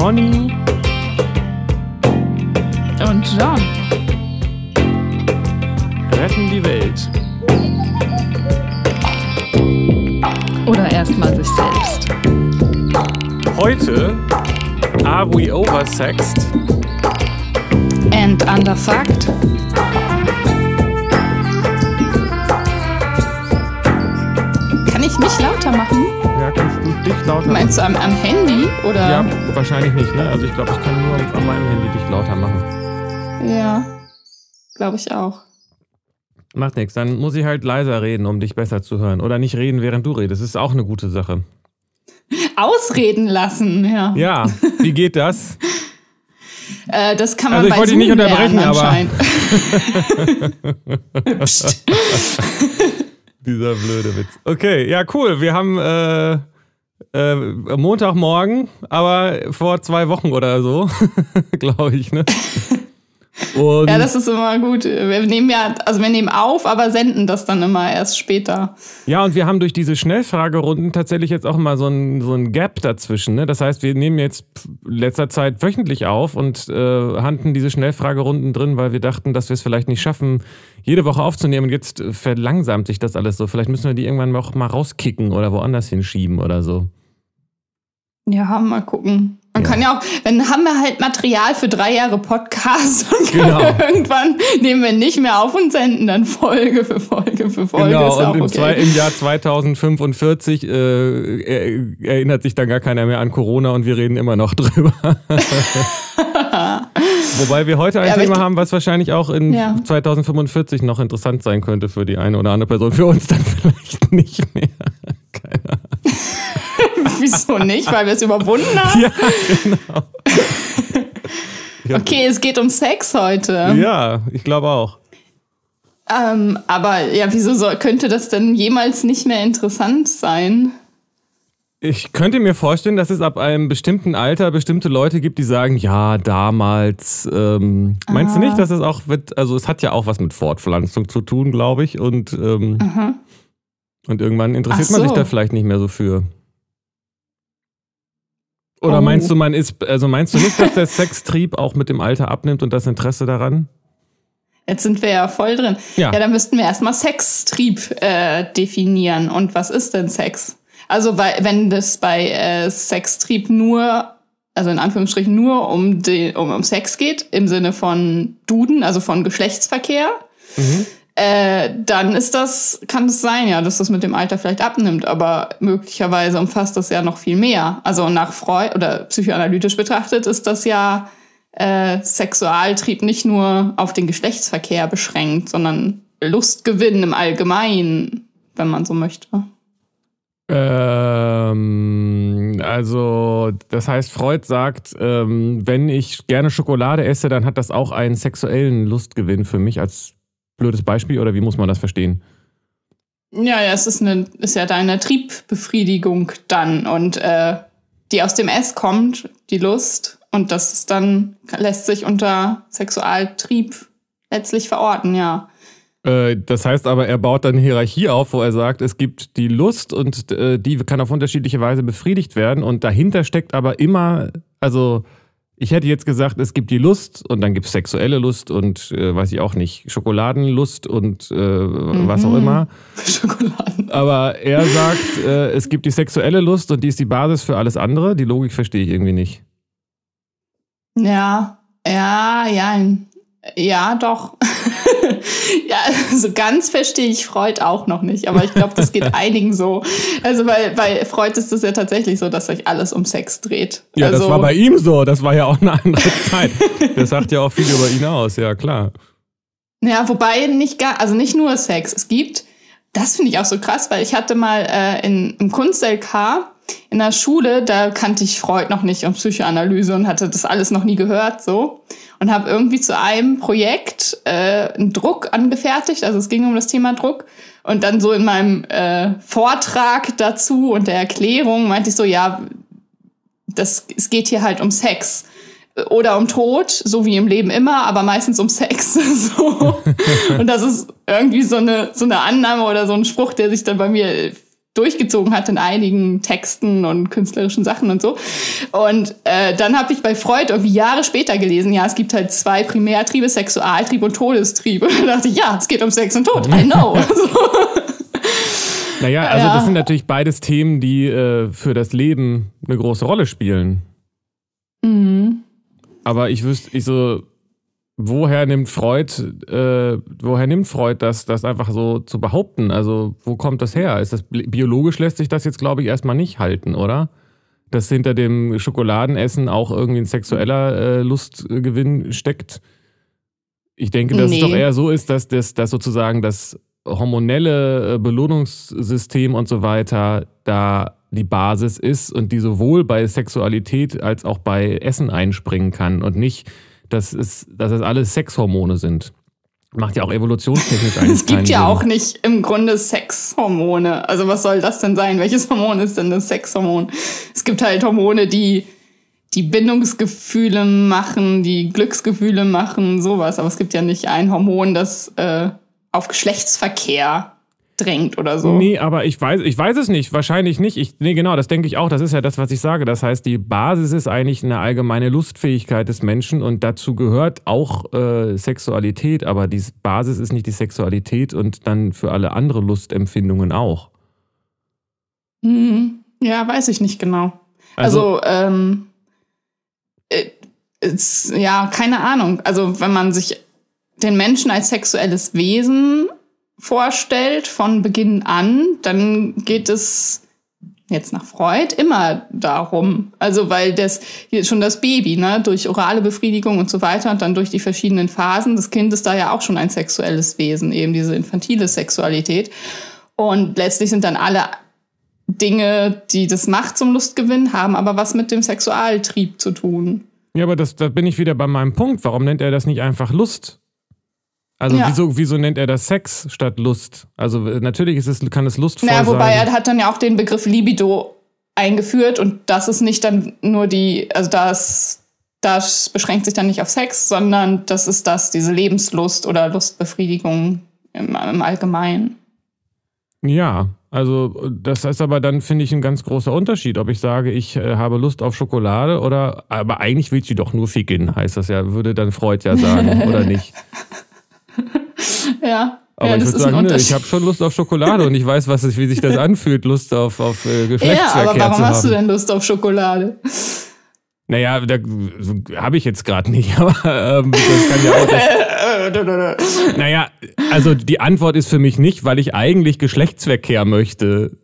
Conny und John retten die Welt. Oder erstmal sich selbst. Heute are we oversexed? And underfucked. Kann ich mich lauter machen? Ja, kannst du dich lauter Meinst du am, am Handy? Oder? Ja, wahrscheinlich nicht, ne? Also ich glaube, ich kann nur an meinem Handy dich lauter machen. Ja, glaube ich auch. Macht nichts, dann muss ich halt leiser reden, um dich besser zu hören. Oder nicht reden, während du redest. Ist auch eine gute Sache. Ausreden lassen, ja. Ja, wie geht das? Äh, das kann man Also ich bei wollte dich nicht unterbrechen, lernen, aber-. Dieser blöde Witz. Okay, ja, cool. Wir haben äh, äh, Montagmorgen, aber vor zwei Wochen oder so, glaube ich, ne? Und Ja, das ist immer gut. Wir nehmen ja, also wir nehmen auf, aber senden das dann immer erst später. Ja, und wir haben durch diese Schnellfragerunden tatsächlich jetzt auch mal so ein, so ein Gap dazwischen. Ne? Das heißt, wir nehmen jetzt letzter Zeit wöchentlich auf und äh, handeln diese Schnellfragerunden drin, weil wir dachten, dass wir es vielleicht nicht schaffen, jede Woche aufzunehmen. Und jetzt verlangsamt sich das alles so. Vielleicht müssen wir die irgendwann auch mal rauskicken oder woanders hinschieben oder so. Ja, mal gucken. Man Ja. kann ja auch, dann haben wir halt Material für drei Jahre Podcast und Genau. irgendwann nehmen wir nicht mehr auf und senden dann Folge für Folge für Folge. genau, und im, okay. zwei, im Jahr 2045 äh, er, erinnert sich dann gar keiner mehr an Corona und wir reden immer noch drüber. Wobei wir heute ein Ja, Thema haben, was wahrscheinlich auch in Ja. 2045 noch interessant sein könnte für die eine oder andere Person. Für uns dann vielleicht nicht mehr. Wieso nicht? Weil wir es überwunden haben? Ja, genau. Okay, es geht um Sex heute. Ja, ich glaube auch. Ähm, aber ja, wieso soll, könnte das denn jemals nicht mehr interessant sein? Ich könnte mir vorstellen, dass es ab einem bestimmten Alter bestimmte Leute gibt, die sagen, ja, damals. Ähm, meinst du Ah. nicht, dass es auch wird, also es hat ja auch was mit Fortpflanzung zu tun, glaube ich. Und, ähm, und irgendwann interessiert Ach man sich so. da vielleicht nicht mehr so für. Oder Oh. meinst du, man ist, also meinst du nicht, dass der Sextrieb auch mit dem Alter abnimmt und das Interesse daran? Jetzt sind wir ja voll drin. Ja. Ja, dann müssten wir erstmal Sextrieb äh, definieren. Und was ist denn Sex? Also, weil, wenn das bei äh, Sextrieb nur, also in Anführungsstrichen nur um, den, um, um Sex geht, im Sinne von Duden, also von Geschlechtsverkehr, Mhm. Äh, dann ist das, kann es sein, ja, dass das mit dem Alter vielleicht abnimmt, aber möglicherweise umfasst das ja noch viel mehr. Also nach Freud oder psychoanalytisch betrachtet ist das ja äh, Sexualtrieb nicht nur auf den Geschlechtsverkehr beschränkt, sondern Lustgewinn im Allgemeinen, wenn man so möchte. Ähm, also, das heißt, Freud sagt, ähm, wenn ich gerne Schokolade esse, dann hat das auch einen sexuellen Lustgewinn für mich als blödes Beispiel oder wie muss man das verstehen? Ja, ja, es ist, eine, ist ja deine Triebbefriedigung dann und äh, die aus dem S kommt, die Lust. Und das ist dann, lässt sich unter Sexualtrieb letztlich verorten, ja. Äh, das heißt aber, er baut dann eine Hierarchie auf, wo er sagt, es gibt die Lust und äh, die kann auf unterschiedliche Weise befriedigt werden und dahinter steckt aber immer, also ich hätte jetzt gesagt, es gibt die Lust und dann gibt es sexuelle Lust und äh, weiß ich auch nicht, Schokoladenlust und äh, was auch Mhm. immer. Schokoladen. Aber er sagt, äh, es gibt die sexuelle Lust und die ist die Basis für alles andere. Die Logik verstehe ich irgendwie nicht. Ja, ja, ja, ja, doch. ja, so ganz verstehe ich Freud auch noch nicht, aber ich glaube, das geht einigen so. Also, weil bei Freud ist es ja tatsächlich so, dass sich alles um Sex dreht. Ja, also, das war bei ihm so. Das war ja auch eine andere Zeit. Das sagt ja auch viel über ihn aus, ja klar. Ja, wobei nicht gar, also nicht nur Sex. Es gibt, das finde ich auch so krass, weil ich hatte mal äh, in, im Kunst-LK in der Schule, da kannte ich Freud noch nicht und Psychoanalyse und hatte das alles noch nie gehört so und habe irgendwie zu einem Projekt äh, einen Druck angefertigt, also es ging um das Thema Druck und dann so in meinem äh, Vortrag dazu und der Erklärung meinte ich so, ja, das, es geht hier halt um Sex oder um Tod, so wie im Leben immer, aber meistens um Sex. so. Und das ist irgendwie so eine, so eine Annahme oder so ein Spruch, der sich dann bei mir durchgezogen hat in einigen Texten und künstlerischen Sachen und so. Und äh, dann habe ich bei Freud irgendwie Jahre später gelesen, ja, es gibt halt zwei Primärtriebe, Sexualtrieb und Todestrieb. Und dann dachte ich, ja, es geht um Sex und Tod, I know. naja, also ja. das sind natürlich beides Themen, die äh, für das Leben eine große Rolle spielen. Mhm. Aber ich wüsste, ich so, woher nimmt Freud, äh, woher nimmt Freud das, das einfach so zu behaupten? Also, wo kommt das her? Ist das biologisch lässt sich das jetzt, glaube ich, erstmal nicht halten, oder? Dass hinter dem Schokoladenessen auch irgendwie ein sexueller äh, Lustgewinn steckt. Ich denke, dass nee. es doch eher so ist, dass das dass sozusagen das hormonelle äh, Belohnungssystem und so weiter da die Basis ist und die sowohl bei Sexualität als auch bei Essen einspringen kann und nicht dass es, dass es alles Sexhormone sind. Macht ja auch evolutionstechnisch eigentlich Es gibt ja Sinn. auch nicht im Grunde Sexhormone. Also was soll das denn sein? Welches Hormon ist denn das Sexhormon? Es gibt halt Hormone, die die Bindungsgefühle machen, die Glücksgefühle machen, sowas. Aber es gibt ja nicht ein Hormon, das äh, auf Geschlechtsverkehr drängt oder so. Nee, aber ich weiß, ich weiß es nicht. Wahrscheinlich nicht. Ich, nee, genau, das denke ich auch. Das ist ja das, was ich sage. Das heißt, die Basis ist eigentlich eine allgemeine Lustfähigkeit des Menschen und dazu gehört auch äh, Sexualität, aber die Basis ist nicht die Sexualität und dann für alle andere Lustempfindungen auch. Hm, ja, weiß ich nicht genau. Also, also ähm, äh, ist, ja, keine Ahnung. Also, wenn man sich den Menschen als sexuelles Wesen vorstellt von Beginn an, dann geht es jetzt nach Freud immer darum. Also weil das hier schon das Baby, ne, durch orale Befriedigung und so weiter und dann durch die verschiedenen Phasen des Kindes da ja auch schon ein sexuelles Wesen, eben diese infantile Sexualität. Und letztlich sind dann alle Dinge, die das macht zum Lustgewinn, haben aber was mit dem Sexualtrieb zu tun. Ja, aber das, da bin ich wieder bei meinem Punkt. Warum nennt er das nicht einfach Lust? Also ja. wieso, wieso nennt er das Sex statt Lust? Also natürlich ist es, kann es lustvoll naja, wobei sein. er hat dann ja auch den Begriff Libido eingeführt und das ist nicht dann nur die, also das, das beschränkt sich dann nicht auf Sex, sondern das ist das, diese Lebenslust oder Lustbefriedigung im, im Allgemeinen. Ja, also das ist aber dann, finde ich, ein ganz großer Unterschied, ob ich sage, ich äh, habe Lust auf Schokolade oder, aber eigentlich will sie doch nur ficken, heißt das ja, würde dann Freud ja sagen, oder nicht? ja. Aber ja, ich würde sagen, nö, ich habe schon Lust auf Schokolade und ich weiß, was es, wie sich das anfühlt, Lust auf, auf äh, Geschlechtsverkehr ja, aber warum zu hast du denn Lust auf Schokolade? Naja, da habe ich jetzt gerade nicht, aber ähm, das kann ja auch. Das, naja, also die Antwort ist für mich nicht, weil ich eigentlich Geschlechtsverkehr möchte.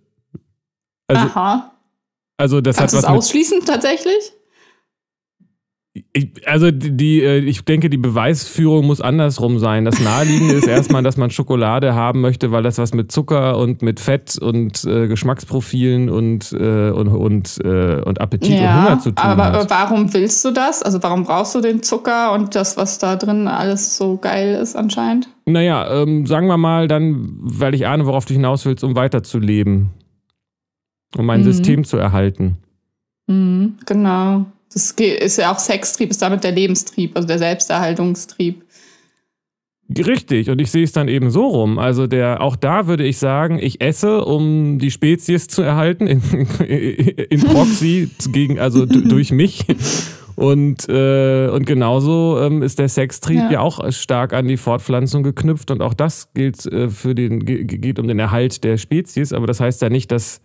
Also, Aha. Also das Kannst hat was mit, ausschließen tatsächlich? Ich, also die, äh, ich denke, die Beweisführung muss andersrum sein. Das Naheliegende ist erstmal, dass man Schokolade haben möchte, weil das was mit Zucker und mit Fett und äh, Geschmacksprofilen und, äh, und, und, äh, und Appetit ja, und Hunger zu tun aber, hat. Aber warum willst du das? Also warum brauchst du den Zucker und das, was da drin alles so geil ist anscheinend? Naja, ähm, sagen wir mal dann, weil ich ahne, worauf du hinaus willst, um weiterzuleben. Um mein mhm. System zu erhalten. Mhm, genau. Das ist ja auch Sextrieb, ist damit der Lebenstrieb, also der Selbsterhaltungstrieb. Richtig, und ich sehe es dann eben so rum. Also der, auch da würde ich sagen, ich esse, um die Spezies zu erhalten, in, in Proxy gegen, also durch mich. Und, äh, und genauso ähm, ist der Sextrieb ja. ja. auch stark an die Fortpflanzung geknüpft und auch das gilt äh, für den, geht um den Erhalt der Spezies, aber das heißt ja nicht, dass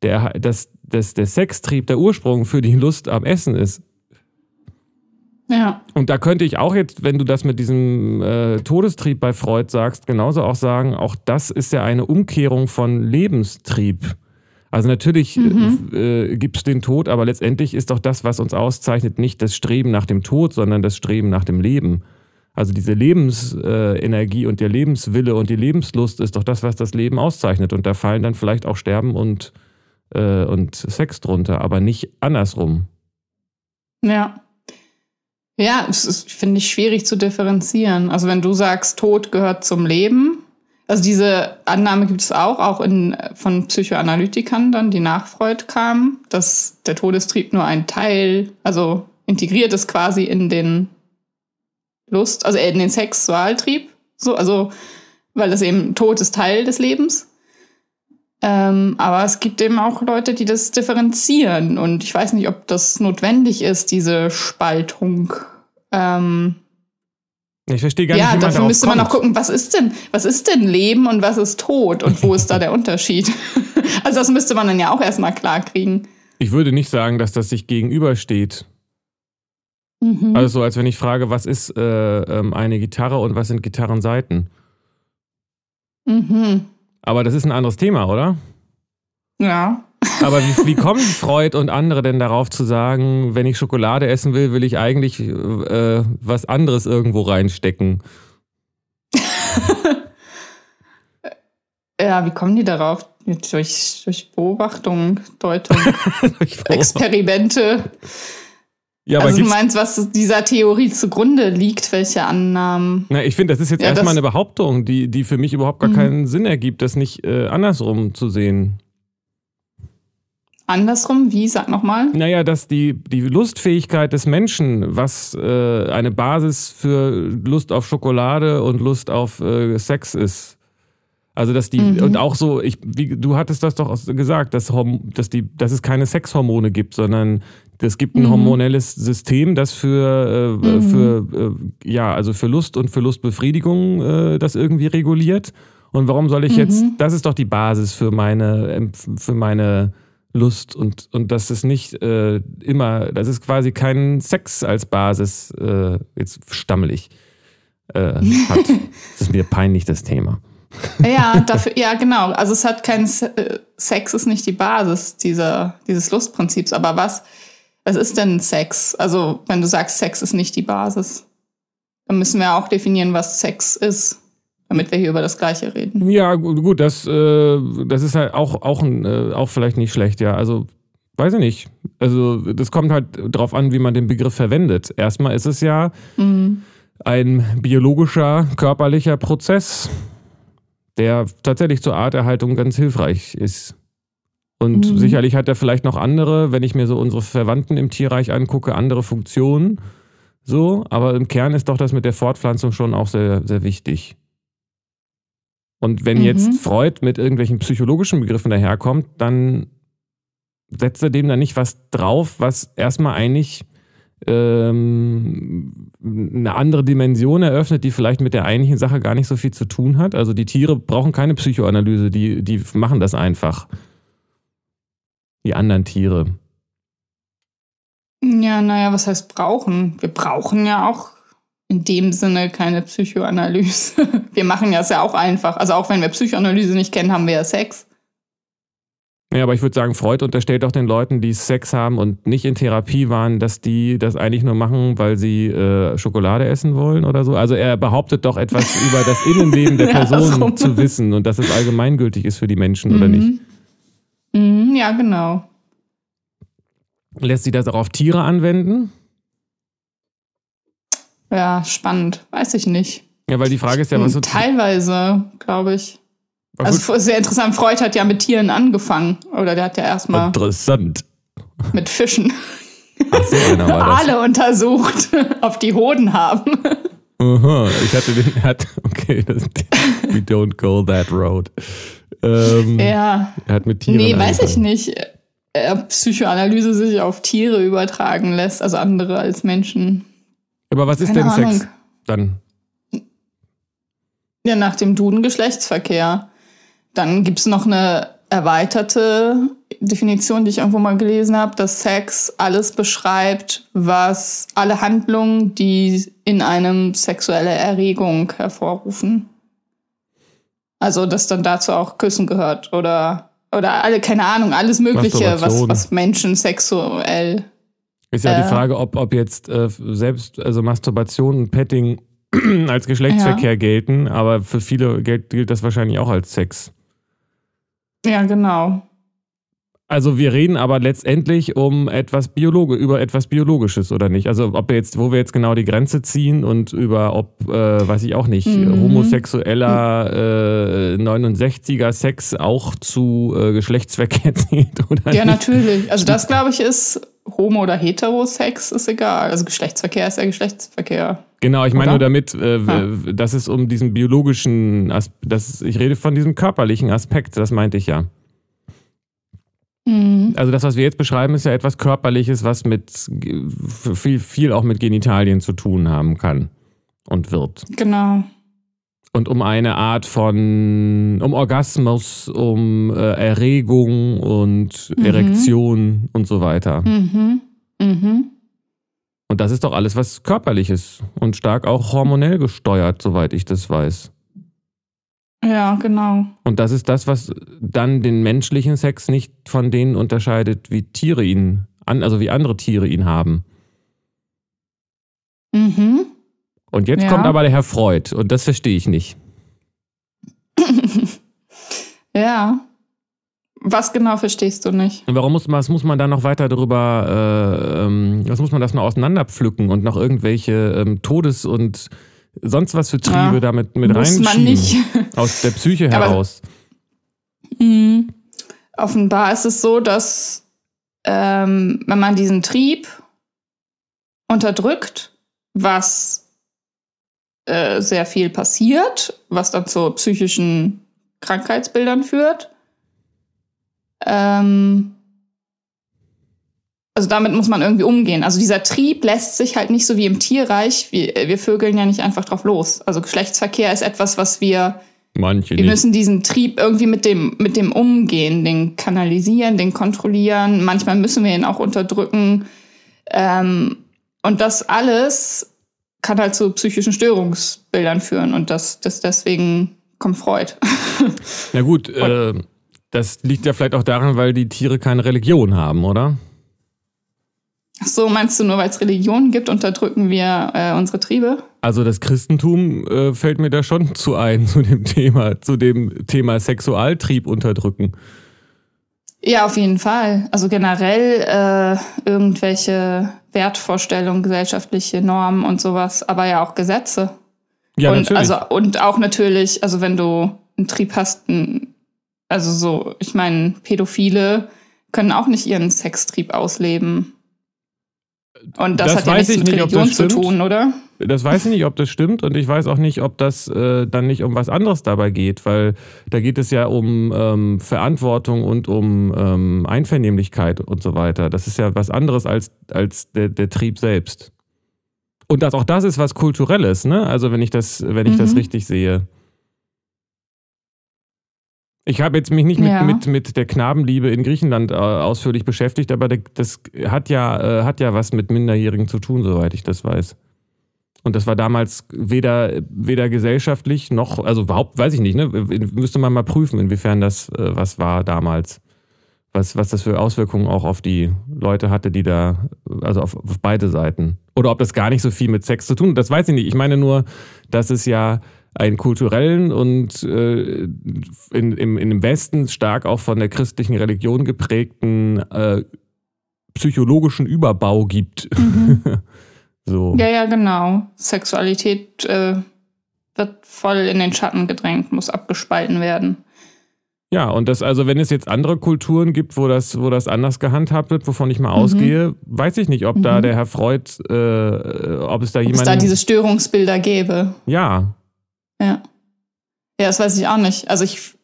der, dass, dass der Sextrieb der Ursprung für die Lust am Essen ist. Ja. Und da könnte ich auch jetzt, wenn du das mit diesem äh, Todestrieb bei Freud sagst, genauso auch sagen, auch das ist ja eine Umkehrung von Lebenstrieb. Also natürlich mhm. äh, gibt es den Tod, aber letztendlich ist doch das, was uns auszeichnet, nicht das Streben nach dem Tod, sondern das Streben nach dem Leben. Also diese Lebensenergie äh, und der Lebenswille und die Lebenslust ist doch das, was das Leben auszeichnet. Und da fallen dann vielleicht auch Sterben und äh, und Sex drunter, aber nicht andersrum. Ja. Ja, es ist, finde ich, schwierig zu differenzieren. Also wenn du sagst, Tod gehört zum Leben, also diese Annahme gibt es auch, auch in, von Psychoanalytikern dann, die nach Freud kamen, dass der Todestrieb nur ein Teil, also integriert ist quasi in den Lust, also in den Sexualtrieb, so, also weil das eben Tod ist Teil des Lebens. Ähm, aber es gibt eben auch Leute, die das differenzieren. Und ich weiß nicht, ob das notwendig ist, diese Spaltung. Ähm, ich verstehe gar ja, nicht, wie man dafür müsste man kommt. auch gucken, was ist denn, was ist denn Leben und was ist Tod und wo ist da der Unterschied? also das müsste man dann ja auch erstmal klar kriegen. Ich würde nicht sagen, dass das sich gegenübersteht. Mhm. Also so, als wenn ich frage, was ist äh, ähm, eine Gitarre und was sind Gitarrenseiten? Mhm. Aber das ist ein anderes Thema, oder? Ja. Aber wie, wie kommen Freud und andere denn darauf zu sagen, wenn ich Schokolade essen will, will ich eigentlich äh, was anderes irgendwo reinstecken? Ja, wie kommen die darauf? Durch, durch Beobachtung, Deutung, Experimente. Ja, aber also du gibt's- meinst, was dieser Theorie zugrunde liegt, welche Annahmen? Na, ich finde, das ist jetzt Ja, erstmal eine Behauptung, die, die für mich überhaupt gar Mhm. keinen Sinn ergibt, das nicht äh, andersrum zu sehen. Andersrum, wie? Sag nochmal. Naja, dass die, die Lustfähigkeit des Menschen, was äh, eine Basis für Lust auf Schokolade und Lust auf äh, Sex ist. Also, dass die, Mhm. und auch so, ich, wie, du hattest das doch gesagt, dass, dass, die, dass es keine Sexhormone gibt, sondern es gibt ein Mhm. hormonelles System, das für, äh, Mhm. für äh, ja, also für Lust und für Lustbefriedigung äh, das irgendwie reguliert. Und warum soll ich jetzt, Mhm. das ist doch die Basis für meine, Empf- für meine Lust und, und das ist nicht äh, immer, das ist quasi kein Sex als Basis, äh, jetzt stammelig, äh, hat. Das ist mir peinlich, das Thema. Ja, dafür, ja, genau. Also es hat kein Se äh, Sex ist nicht die Basis dieser, dieses Lustprinzips. Aber was, was ist denn Sex? Also, wenn du sagst, Sex ist nicht die Basis, dann müssen wir auch definieren, was Sex ist, damit wir hier über das Gleiche reden. Ja, gut, das, äh, das ist halt auch, auch, ein, äh, auch vielleicht nicht schlecht, ja. Also, weiß ich nicht. Also, das kommt halt drauf an, wie man den Begriff verwendet. Erstmal ist es ja Mhm. ein biologischer, körperlicher Prozess, der tatsächlich zur Arterhaltung ganz hilfreich ist. Und Mhm. sicherlich hat er vielleicht noch andere, wenn ich mir so unsere Verwandten im Tierreich angucke, andere Funktionen. So, aber im Kern ist doch das mit der Fortpflanzung schon auch sehr, sehr wichtig. Und wenn Mhm. jetzt Freud mit irgendwelchen psychologischen Begriffen daherkommt, dann setzt er dem da nicht was drauf, was erstmal eigentlich ähm, eine andere Dimension eröffnet, die vielleicht mit der eigentlichen Sache gar nicht so viel zu tun hat. Also die Tiere brauchen keine Psychoanalyse, die, die machen das einfach. Die anderen Tiere. Ja, naja, was heißt brauchen? Wir brauchen ja auch in dem Sinne keine Psychoanalyse. Wir machen ja es ja auch einfach. Also auch wenn wir Psychoanalyse nicht kennen, haben wir ja Sex. Ja, aber ich würde sagen, Freud unterstellt auch den Leuten, die Sex haben und nicht in Therapie waren, dass die das eigentlich nur machen, weil sie äh, Schokolade essen wollen oder so. Also er behauptet doch etwas über das Innenleben der Ja, Person andersrum. zu wissen und dass es allgemeingültig ist für die Menschen oder nicht. Mhm, ja, genau. Lässt sich das auch auf Tiere anwenden? Ja, spannend. Weiß ich nicht. Ja, weil die Frage ist ja, was so. Teilweise, glaube ich. was Also sehr interessant. Freud hat ja mit Tieren angefangen. Oder der hat ja erstmal Interessant. mit Fischen Ach, so einer war das. Aale untersucht, ob die Hoden haben. Aha, ich hatte den. Hat, okay, das, we don't go that road. Ähm, Ja. Er hat mit Tieren. Nee, weiß ich nicht. Ob Psychoanalyse sich auf Tiere übertragen lässt, also andere als Menschen. Aber was ist Keine denn Ahnung. Sex dann? Ja, nach dem Duden Geschlechtsverkehr. Dann gibt's noch eine erweiterte Definition, die ich irgendwo mal gelesen habe, dass Sex alles beschreibt, was alle Handlungen, die in einem sexuelle Erregung hervorrufen. Also, dass dann dazu auch Küssen gehört oder, oder alle, keine Ahnung, alles Mögliche, was, was Menschen sexuell. Ist ja die Äh. Frage, ob, ob jetzt äh, selbst, also Masturbation und Petting als Geschlechtsverkehr gelten, aber für viele gilt, gilt das wahrscheinlich auch als Sex. Ja, genau. Also wir reden aber letztendlich um etwas Biologe, über etwas Biologisches oder nicht? Also ob wir jetzt, wo wir jetzt genau die Grenze ziehen und über ob, äh, weiß ich auch nicht, Mhm. homosexueller äh, 69er Sex auch zu äh, Geschlechtsverkehr zählt oder Ja, nicht? natürlich. Also das, glaube ich, ist Homo- oder Heterosex, ist egal. Also Geschlechtsverkehr ist ja Geschlechtsverkehr. Genau, ich meine nur damit, äh, Ah. dass es um diesen biologischen, As das, ich rede von diesem körperlichen Aspekt, das meinte ich ja. Also das, was wir jetzt beschreiben, ist ja etwas Körperliches, was mit viel, viel auch mit Genitalien zu tun haben kann und wird. Genau. Und um eine Art von, um Orgasmus, um äh, Erregung und mhm. Erektion und so weiter. Mhm. Mhm. Und das ist doch alles was körperliches und stark auch hormonell gesteuert, soweit ich das weiß. Ja, genau. Und das ist das, was dann den menschlichen Sex nicht von denen unterscheidet, wie Tiere ihn, also wie andere Tiere ihn haben. Mhm. Und jetzt ja. kommt aber der Herr Freud und das verstehe ich nicht. ja. Was genau verstehst du nicht? Und warum muss man, was muss man da noch weiter darüber, äh, ähm, was muss man das noch auseinanderpflücken und noch irgendwelche ähm, Todes- und sonst was für Triebe ja, damit mit muss reinschieben? Man nicht. Aus der Psyche heraus. Aber, mh, offenbar ist es so, dass ähm, wenn man diesen Trieb unterdrückt, was äh, sehr viel passiert, was dann zu psychischen Krankheitsbildern führt. Ähm, also damit muss man irgendwie umgehen. Also dieser Trieb lässt sich halt nicht so wie im Tierreich, wir, wir vögeln ja nicht einfach drauf los. Also Geschlechtsverkehr ist etwas, was wir Manche wir nicht. müssen diesen Trieb irgendwie mit dem, mit dem umgehen, den kanalisieren, den kontrollieren. Manchmal müssen wir ihn auch unterdrücken. Ähm, und das alles kann halt zu psychischen Störungsbildern führen. Und das, das deswegen kommt Freud. Na gut, äh, das liegt ja vielleicht auch daran, weil die Tiere keine Religion haben, oder? Ach so, meinst du nur, weil es Religionen gibt, unterdrücken wir äh, unsere Triebe? Also das Christentum äh, fällt mir da schon zu ein, zu dem Thema, zu dem Thema Sexualtrieb unterdrücken. Ja, auf jeden Fall. Also generell äh, irgendwelche Wertvorstellungen, gesellschaftliche Normen und sowas, aber ja auch Gesetze. Ja, und, natürlich. Also, und auch natürlich, also wenn du einen Trieb hast, also so, ich meine, Pädophile können auch nicht ihren Sextrieb ausleben. Und das, das hat ja nichts mit Religion zu tun, oder? Das weiß ich nicht, ob das stimmt und ich weiß auch nicht, ob das äh, dann nicht um was anderes dabei geht, weil da geht es ja um ähm, Verantwortung und um ähm, Einvernehmlichkeit und so weiter. Das ist ja was anderes als, als der, der Trieb selbst. Und das, auch das ist was Kulturelles, ne? Also wenn ich das, wenn ich mhm. das richtig sehe. Ich habe jetzt mich nicht mit, ja. mit, mit der Knabenliebe in Griechenland äh, ausführlich beschäftigt, aber das hat ja, äh, hat ja was mit Minderjährigen zu tun, soweit ich das weiß. Und das war damals weder, weder gesellschaftlich noch, also überhaupt, weiß ich nicht, ne? Müsste man mal prüfen, inwiefern das äh, was war damals. Was, was das für Auswirkungen auch auf die Leute hatte, die da, also auf, auf beide Seiten. Oder ob das gar nicht so viel mit Sex zu tun hat, das weiß ich nicht. Ich meine nur, dass es ja einen kulturellen und äh, in, im, dem Westen stark auch von der christlichen Religion geprägten äh, psychologischen Überbau gibt. Mhm. so. Ja, ja, genau. Sexualität äh, wird voll in den Schatten gedrängt, muss abgespalten werden. Ja, und das, also wenn es jetzt andere Kulturen gibt, wo das, wo das anders gehandhabt wird, wovon ich mal mhm. ausgehe, weiß ich nicht, ob mhm. da der Herr Freud, äh, ob es da jemand. Ob es da diese Störungsbilder gäbe. Ja, ja. Ja, das weiß ich auch nicht. Also ich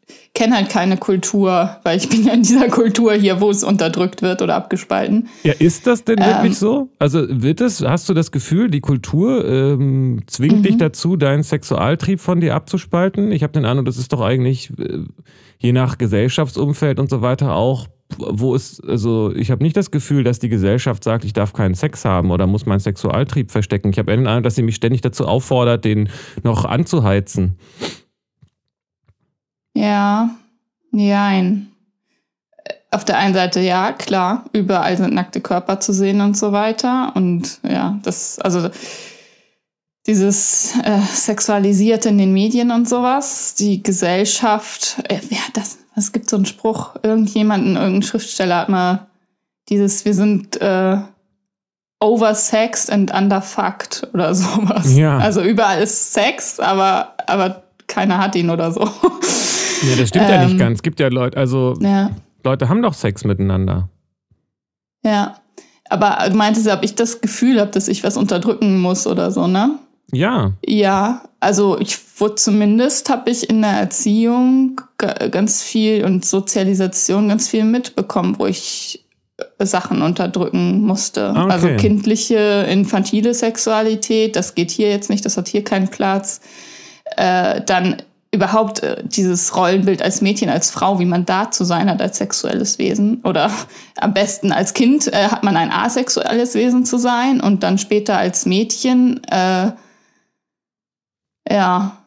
kenne halt keine Kultur, weil ich bin ja in dieser Kultur hier, wo es unterdrückt wird oder abgespalten. Ja, ist das denn ähm, wirklich so? Also wird es, hast du das Gefühl, die Kultur ähm, zwingt mhm. dich dazu, deinen Sexualtrieb von dir abzuspalten? Ich habe den Eindruck, das ist doch eigentlich äh, je nach Gesellschaftsumfeld und so weiter auch wo ist, also ich habe nicht das Gefühl, dass die Gesellschaft sagt, ich darf keinen Sex haben oder muss meinen Sexualtrieb verstecken. Ich habe den Eindruck, dass sie mich ständig dazu auffordert, den noch anzuheizen. Ja, nein. Auf der einen Seite ja, klar, überall sind nackte Körper zu sehen und so weiter. Und ja, das, also dieses äh, Sexualisierte in den Medien und sowas, die Gesellschaft, äh, wer hat das es gibt so einen Spruch, irgendjemanden, irgendein Schriftsteller hat mal dieses, wir sind äh, oversexed and underfucked oder sowas. Ja. Also überall ist Sex, aber, aber keiner hat ihn oder so. Ja, das stimmt ähm, ja nicht ähm, ganz. Es gibt ja Leute, also ja. Leute haben doch Sex miteinander. Ja. Aber du meintest ja, ob ich das Gefühl habe, dass ich was unterdrücken muss oder so, ne? Ja. Ja, also ich wurde zumindest, habe ich in der Erziehung ganz viel und Sozialisation ganz viel mitbekommen, wo ich äh, Sachen unterdrücken musste. Ah, okay. Also kindliche, infantile Sexualität, das geht hier jetzt nicht, das hat hier keinen Platz. Äh, dann überhaupt äh, dieses Rollenbild als Mädchen, als Frau, wie man da zu sein hat als sexuelles Wesen. Oder am besten als Kind äh, hat man ein asexuelles Wesen zu sein und dann später als Mädchen, äh, ja.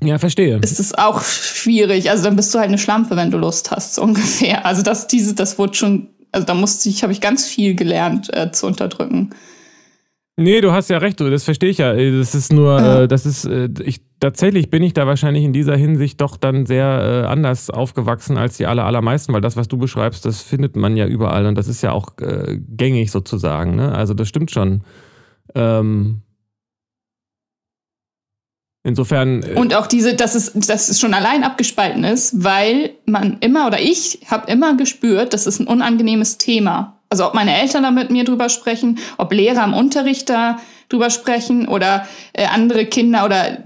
Ja, verstehe. Ist es auch schwierig. Also dann bist du halt eine Schlampe, wenn du Lust hast, so ungefähr. Also das, diese, das wurde schon, also da musste ich, habe ich ganz viel gelernt äh, zu unterdrücken. Nee, du hast ja recht, das verstehe ich ja. Das ist nur, ja. äh, das ist, äh, ich, tatsächlich bin ich da wahrscheinlich in dieser Hinsicht doch dann sehr äh, anders aufgewachsen als die aller, allermeisten, weil das, was du beschreibst, das findet man ja überall und das ist ja auch äh, gängig sozusagen. Ne? Also das stimmt schon. Ähm, Insofern. Äh und auch diese, dass es, dass es schon allein abgespalten ist, weil man immer oder ich habe immer gespürt, das ist ein unangenehmes Thema. Also ob meine Eltern da mit mir drüber sprechen, ob Lehrer am Unterricht da drüber sprechen oder äh, andere Kinder oder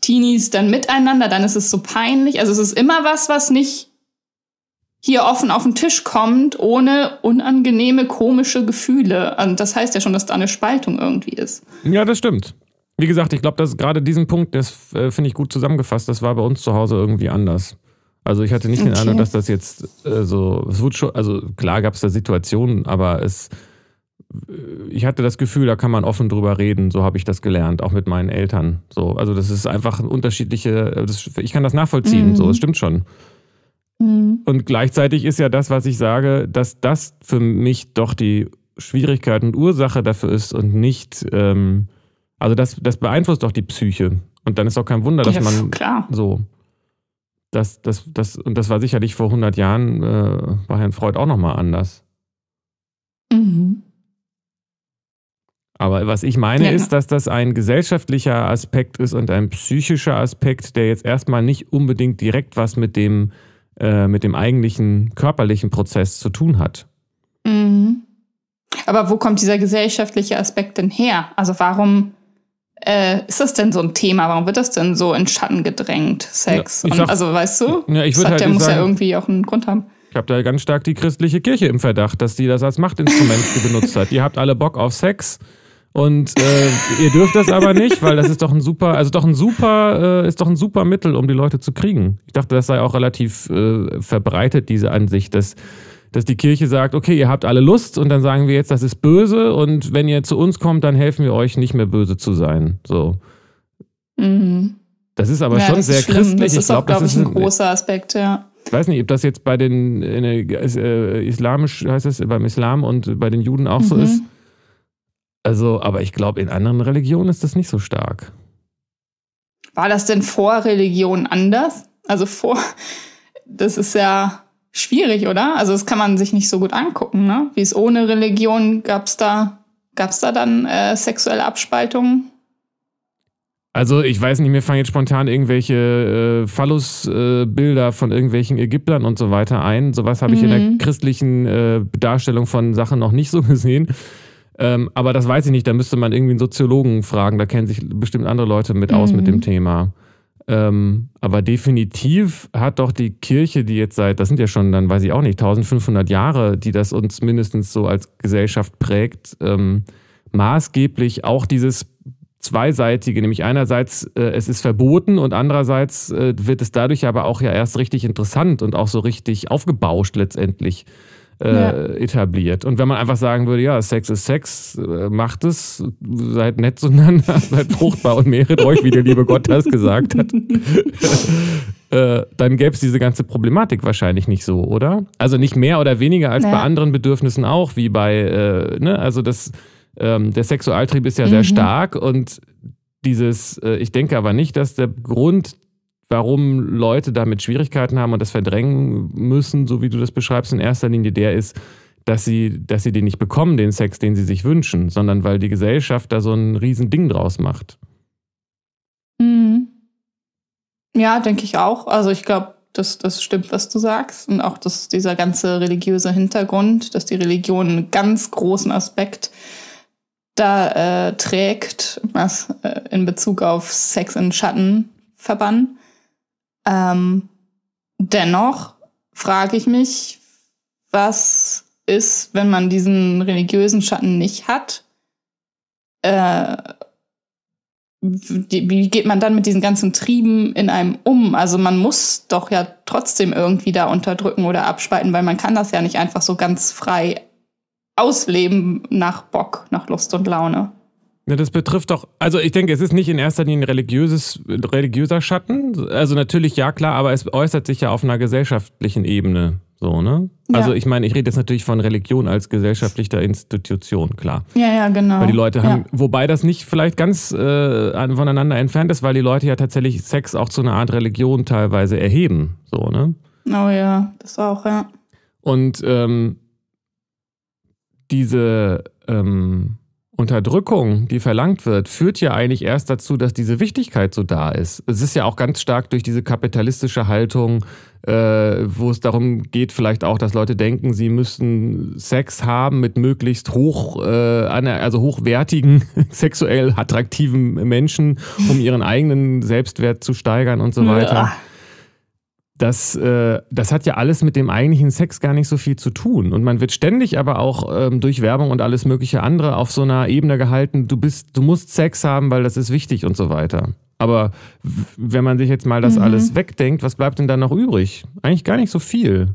Teenies dann miteinander, dann ist es so peinlich. Also es ist immer was, was nicht hier offen auf den Tisch kommt, ohne unangenehme, komische Gefühle. Und das heißt ja schon, dass da eine Spaltung irgendwie ist. Ja, das stimmt. Wie gesagt, ich glaube, dass gerade diesen Punkt, das äh, finde ich gut zusammengefasst, das war bei uns zu Hause irgendwie anders. Also ich hatte nicht okay. den Eindruck, dass das jetzt äh, so, es wurde schon, also klar gab es da Situationen, aber es, äh, ich hatte das Gefühl, da kann man offen drüber reden, so habe ich das gelernt, auch mit meinen Eltern. So, also das ist einfach ein unterschiedliche, das, ich kann das nachvollziehen, mhm. so, es stimmt schon. Mhm. Und gleichzeitig ist ja das, was ich sage, dass das für mich doch die Schwierigkeit und Ursache dafür ist und nicht, ähm, also das, das beeinflusst doch die Psyche. Und dann ist auch kein Wunder, dass ja, man klar. so das, das, das, und das war sicherlich vor 100 Jahren äh, bei Herrn Freud auch nochmal anders. Mhm. Aber was ich meine ja. ist, dass das ein gesellschaftlicher Aspekt ist und ein psychischer Aspekt, der jetzt erstmal nicht unbedingt direkt was mit dem, äh, mit dem eigentlichen körperlichen Prozess zu tun hat. Mhm. Aber wo kommt dieser gesellschaftliche Aspekt denn her? Also warum äh, ist das denn so ein Thema? Warum wird das denn so in Schatten gedrängt, Sex? Ja, sag, also weißt du, ja, ich das halt der muss sagen, ja irgendwie auch einen Grund haben. Ich habe da ganz stark die christliche Kirche im Verdacht, dass die das als Machtinstrument benutzt hat. Ihr habt alle Bock auf Sex und äh, ihr dürft das aber nicht, weil das ist doch ein super, also doch ein super, äh, ist doch ein super Mittel, um die Leute zu kriegen. Ich dachte, das sei auch relativ äh, verbreitet diese Ansicht, dass dass die Kirche sagt, okay, ihr habt alle Lust und dann sagen wir jetzt, das ist böse und wenn ihr zu uns kommt, dann helfen wir euch nicht mehr böse zu sein. So. Mhm. Das ist aber ja, schon sehr schlimm. christlich. Das ist ich glaube, glaub ich, ein, ein großer Aspekt, ja. Ich weiß nicht, ob das jetzt bei den äh, islamisch heißt es beim Islam und bei den Juden auch mhm. so ist. Also, aber ich glaube, in anderen Religionen ist das nicht so stark. War das denn vor Religion anders? Also vor, das ist ja schwierig, oder? Also das kann man sich nicht so gut angucken, ne? Wie es ohne Religion gab's da, gab's da dann äh, sexuelle Abspaltungen? Also ich weiß nicht, mir fangen jetzt spontan irgendwelche äh, Phallus-Bilder äh, von irgendwelchen Ägyptern und so weiter ein. Sowas habe ich mhm. in der mhm. christlichen äh, Darstellung von Sachen noch nicht so gesehen. Ähm, aber das weiß ich nicht, da müsste man irgendwie einen Soziologen fragen, da kennen sich bestimmt andere Leute mit aus mit dem mhm. Thema. Ähm, aber definitiv hat doch die Kirche, die jetzt seit, das sind ja schon, dann weiß ich auch nicht, 1500 Jahre, die das uns mindestens so als Gesellschaft prägt, ähm, maßgeblich auch dieses zweiseitige, nämlich einerseits äh, es ist verboten und andererseits äh, wird es dadurch aber auch ja erst richtig interessant und auch so richtig aufgebauscht letztendlich äh, ja. etabliert. Und wenn man einfach sagen würde, ja, Sex ist Sex, äh, macht es, seid nett zueinander, seid fruchtbar und mehret euch, wie der liebe Gott das gesagt hat, äh, dann gäbe es diese ganze Problematik wahrscheinlich nicht so, oder? Also nicht mehr oder weniger als ja. bei anderen Bedürfnissen auch, wie bei, äh, ne, also das, ähm, der Sexualtrieb ist ja mhm. sehr stark und dieses, äh, ich denke aber nicht, dass der Grund warum Leute damit Schwierigkeiten haben und das verdrängen müssen, so wie du das beschreibst, in erster Linie der ist, dass sie, dass sie den nicht bekommen, den Sex, den sie sich wünschen, sondern weil die Gesellschaft da so ein Riesending draus macht. Mhm. Ja, denke ich auch. Also ich glaube, das, das stimmt, was du sagst. Und auch dass dieser ganze religiöse Hintergrund, dass die Religion einen ganz großen Aspekt da äh, trägt, was äh, in Bezug auf Sex in Schatten verbannen. Ähm, dennoch frage ich mich, was ist, wenn man diesen religiösen Schatten nicht hat? Äh, wie geht man dann mit diesen ganzen Trieben in einem um? Also man muss doch ja trotzdem irgendwie da unterdrücken oder abspalten, weil man kann das ja nicht einfach so ganz frei ausleben nach Bock, nach Lust und Laune. Ja, das betrifft doch, also ich denke, es ist nicht in erster Linie religiöses, religiöser Schatten. Also natürlich ja, klar, aber es äußert sich ja auf einer gesellschaftlichen Ebene. So, ne? Ja. Also ich meine, ich rede jetzt natürlich von Religion als gesellschaftlicher Institution, klar. Ja, ja, genau. Weil die Leute haben, ja. wobei das nicht vielleicht ganz äh, voneinander entfernt ist, weil die Leute ja tatsächlich Sex auch zu einer Art Religion teilweise erheben. So, ne? Oh ja, das auch, ja. Und ähm, diese ähm, Unterdrückung, die verlangt wird, führt ja eigentlich erst dazu, dass diese Wichtigkeit so da ist. Es ist ja auch ganz stark durch diese kapitalistische Haltung, äh, wo es darum geht, vielleicht auch, dass Leute denken, sie müssen Sex haben mit möglichst hoch, äh, also hochwertigen, sexuell attraktiven Menschen, um ihren eigenen Selbstwert zu steigern und so weiter. Ja das, äh, das hat ja alles mit dem eigentlichen Sex gar nicht so viel zu tun. Und man wird ständig aber auch ähm, durch Werbung und alles mögliche andere auf so einer Ebene gehalten, du bist, du musst Sex haben, weil das ist wichtig und so weiter. Aber wenn man sich jetzt mal das mhm. alles wegdenkt, was bleibt denn dann noch übrig? Eigentlich gar nicht so viel.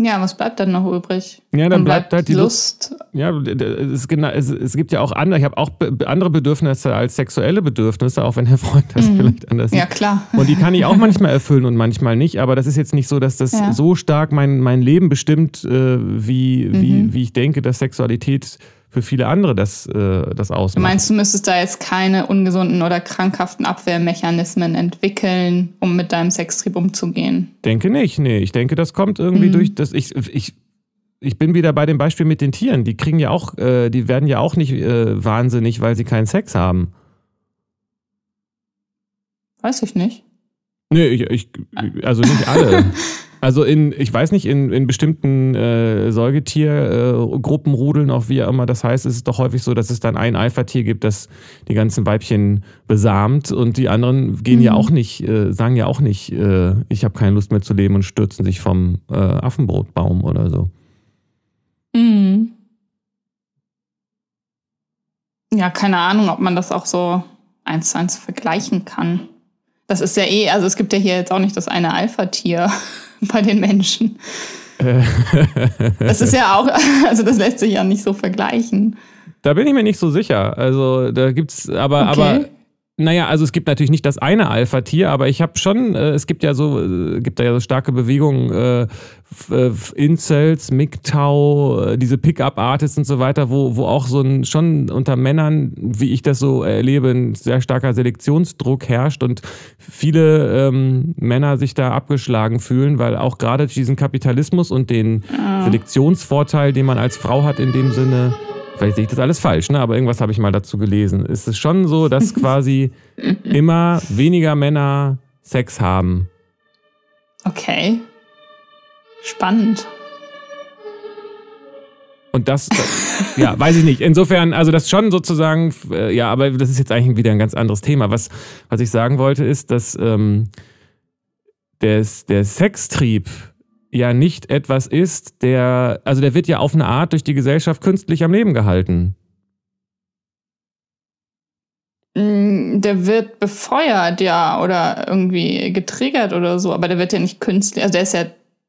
Ja, was bleibt dann noch übrig? Ja, dann bleibt, bleibt, halt die Lust. Ja, es, genau, es, es gibt ja auch andere, ich habe auch andere Bedürfnisse als sexuelle Bedürfnisse, auch wenn Herr Freund das mhm. vielleicht anders sieht. Ja, klar. Und die kann ich auch manchmal erfüllen und manchmal nicht, aber das ist jetzt nicht so, dass das ja. so stark mein, mein Leben bestimmt, äh, wie, mhm. wie, wie ich denke, dass Sexualität für viele andere das, äh, das ausmacht. Du meinst, du müsstest da jetzt keine ungesunden oder krankhaften Abwehrmechanismen entwickeln, um mit deinem Sextrieb umzugehen? Denke nicht, nee. Ich denke, das kommt irgendwie mhm. durch das. Ich, ich, ich bin wieder bei dem Beispiel mit den Tieren. Die kriegen ja auch, äh, die werden ja auch nicht äh, wahnsinnig, weil sie keinen Sex haben. Weiß ich nicht. Nee, ich, ich also nicht alle. Also in, ich weiß nicht, in, in bestimmten äh, Säugetiergruppen, äh, Rudeln, auch wie immer das heißt, ist es doch häufig so, dass es dann ein Alpha-Tier gibt, das die ganzen Weibchen besamt und die anderen gehen mhm. ja auch nicht, äh, sagen ja auch nicht, äh, ich habe keine Lust mehr zu leben und stürzen sich vom äh, Affenbrotbaum oder so. Mhm. Ja, keine Ahnung, ob man das auch so eins zu eins vergleichen kann. Das ist ja eh, also es gibt ja hier jetzt auch nicht das eine Alpha-Tier. bei den Menschen. das ist ja auch, also das lässt sich ja nicht so vergleichen. Da bin ich mir nicht so sicher. Also da gibt's, aber, okay. aber naja, also es gibt natürlich nicht das eine Alpha-Tier, aber ich habe schon, äh, es gibt ja so, äh, gibt da ja so starke Bewegungen, äh, äh Incels, MGTOW, äh, diese Pickup-Artists und so weiter, wo, wo auch so ein, schon unter Männern, wie ich das so erlebe, ein sehr starker Selektionsdruck herrscht und viele ähm, Männer sich da abgeschlagen fühlen, weil auch gerade diesen Kapitalismus und den ah. Selektionsvorteil, den man als Frau hat in dem Sinne, Vielleicht sehe ich das alles falsch, ne? aber irgendwas habe ich mal dazu gelesen. Ist es schon so, dass quasi immer weniger Männer Sex haben? Okay. Spannend. Und das, ja, weiß ich nicht. Insofern, also das schon sozusagen, äh, ja, aber das ist jetzt eigentlich wieder ein ganz anderes Thema. Was, was ich sagen wollte, ist, dass ähm, der, der Sextrieb ja nicht etwas ist, der, also der wird ja auf eine Art durch die Gesellschaft künstlich am Leben gehalten. Mm, der wird befeuert, ja, oder irgendwie getriggert oder so, aber der wird ja nicht künstlich, also der ist ja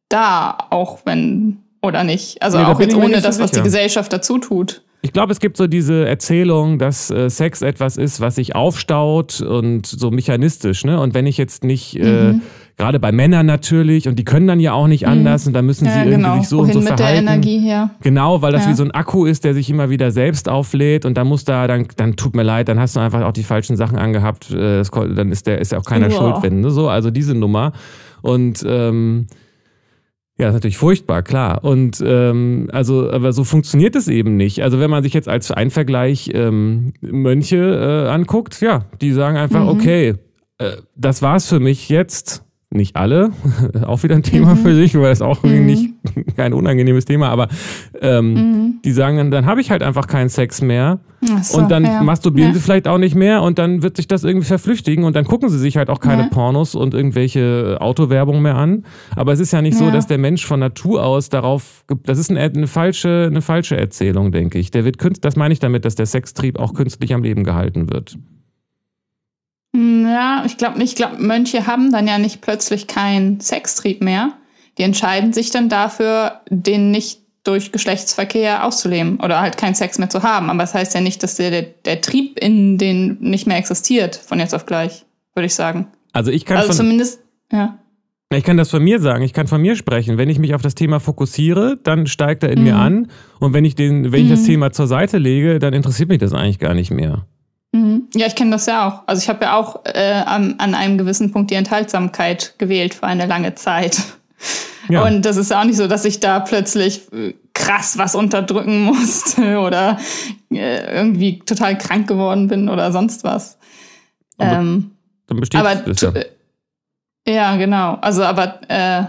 da, auch wenn, oder nicht. Also nee, auch jetzt ohne das, so was die Gesellschaft dazu tut. Ich glaube, es gibt so diese Erzählung, dass äh, Sex etwas ist, was sich aufstaut und so mechanistisch, ne? Und wenn ich jetzt nicht äh, mhm. Gerade bei Männern natürlich und die können dann ja auch nicht mhm. anders und dann müssen ja, sie irgendwie genau. sich so Wohin und so mit verhalten. Der Energie her. Genau, weil das ja. wie so ein Akku ist, der sich immer wieder selbst auflädt und dann muss da, dann, dann tut mir leid, dann hast du einfach auch die falschen Sachen angehabt, äh, das, dann ist der ist ja auch keiner ja. schuld, wenn, ne? so, also diese Nummer. Und ähm, ja, ist natürlich furchtbar, klar. Und ähm, also, aber so funktioniert es eben nicht. Also wenn man sich jetzt als ein Vergleich ähm, Mönche äh, anguckt, ja, die sagen einfach, mhm. okay, äh, das war's für mich jetzt nicht alle, auch wieder ein Thema mhm. für sich, weil das auch mhm. nicht kein unangenehmes Thema, aber ähm, mhm. die sagen dann, dann habe ich halt einfach keinen Sex mehr so, und dann ja. masturbieren ja. sie vielleicht auch nicht mehr und dann wird sich das irgendwie verflüchtigen und dann gucken sie sich halt auch keine ja. Pornos und irgendwelche Autowerbung mehr an. Aber es ist ja nicht so, dass der Mensch von Natur aus darauf, das ist eine, eine, falsche, eine falsche Erzählung, denke ich. Der wird, das meine ich damit, dass der Sextrieb auch künstlich am Leben gehalten wird. Ja, ich glaube nicht. Ich glaube, Mönche haben dann ja nicht plötzlich keinen Sextrieb mehr. Die entscheiden sich dann dafür, den nicht durch Geschlechtsverkehr auszuleben oder halt keinen Sex mehr zu haben. Aber das heißt ja nicht, dass der, der, der Trieb in denen nicht mehr existiert, von jetzt auf gleich, würde ich sagen. Also ich kann also zumindest, ja. Ich kann das von mir sagen, ich kann von mir sprechen. Wenn ich mich auf das Thema fokussiere, dann steigt er in mhm. mir an. Und wenn ich, den, wenn ich das mhm. Thema zur Seite lege, dann interessiert mich das eigentlich gar nicht mehr. Ja, ich kenne das ja auch. Also ich habe ja auch äh, an, an einem gewissen Punkt die Enthaltsamkeit gewählt für eine lange Zeit. Ja. Und das ist auch nicht so, dass ich da plötzlich äh, krass was unterdrücken musste oder äh, irgendwie total krank geworden bin oder sonst was. Aber, ähm, dann besteht aber, das ja. Äh, ja, genau. Also aber äh,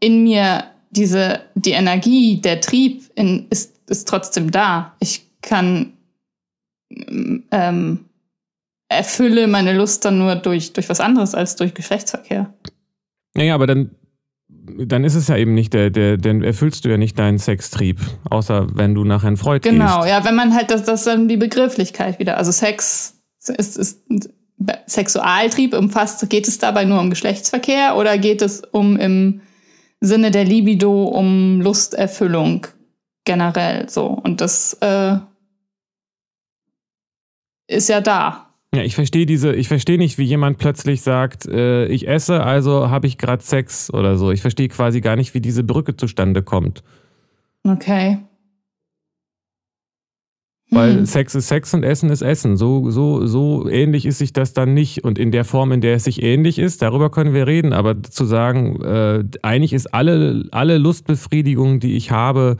in mir diese die Energie, der Trieb in, ist, ist trotzdem da. Ich kann ähm, erfülle meine Lust dann nur durch, durch was anderes als durch Geschlechtsverkehr. Naja, aber dann, dann ist es ja eben nicht der, der, dann erfüllst du ja nicht deinen Sextrieb, außer wenn du nachher in Freud genau, gehst. Genau, ja, wenn man halt, das, das dann die Begrifflichkeit wieder. Also Sex ist, ist Sexualtrieb umfasst, geht es dabei nur um Geschlechtsverkehr oder geht es um im Sinne der Libido um Lusterfüllung generell so? Und das äh, ist ja da. Ja, ich verstehe diese, ich verstehe nicht, wie jemand plötzlich sagt, äh, ich esse, also habe ich gerade Sex oder so. Ich verstehe quasi gar nicht, wie diese Brücke zustande kommt. Okay. Weil hm. Sex ist Sex und Essen ist Essen. So, so, so ähnlich ist sich das dann nicht. Und in der Form, in der es sich ähnlich ist, darüber können wir reden. Aber zu sagen, äh, eigentlich ist alle, alle Lustbefriedigung, die ich habe,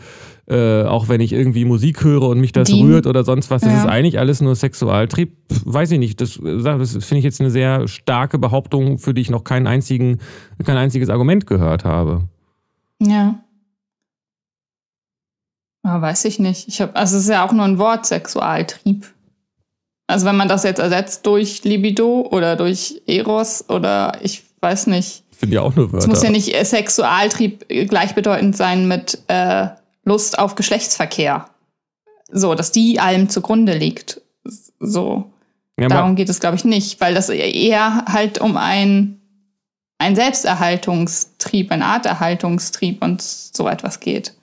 äh, auch wenn ich irgendwie Musik höre und mich das die, rührt oder sonst was, das ja. ist eigentlich alles nur Sexualtrieb. Weiß ich nicht. Das, das finde ich jetzt eine sehr starke Behauptung, für die ich noch keinen einzigen, kein einziges Argument gehört habe. Ja. Aber weiß ich nicht. Ich hab, also es ist ja auch nur ein Wort, Sexualtrieb. Also wenn man das jetzt ersetzt durch Libido oder durch Eros oder ich weiß nicht. Finde ja auch nur Wörter. Es muss ja nicht Sexualtrieb gleichbedeutend sein mit äh, Lust auf Geschlechtsverkehr. So, dass die allem zugrunde liegt. So. Ja, Darum geht es, glaube ich, nicht, weil das eher halt um ein, ein Selbsterhaltungstrieb, ein Arterhaltungstrieb und so etwas geht.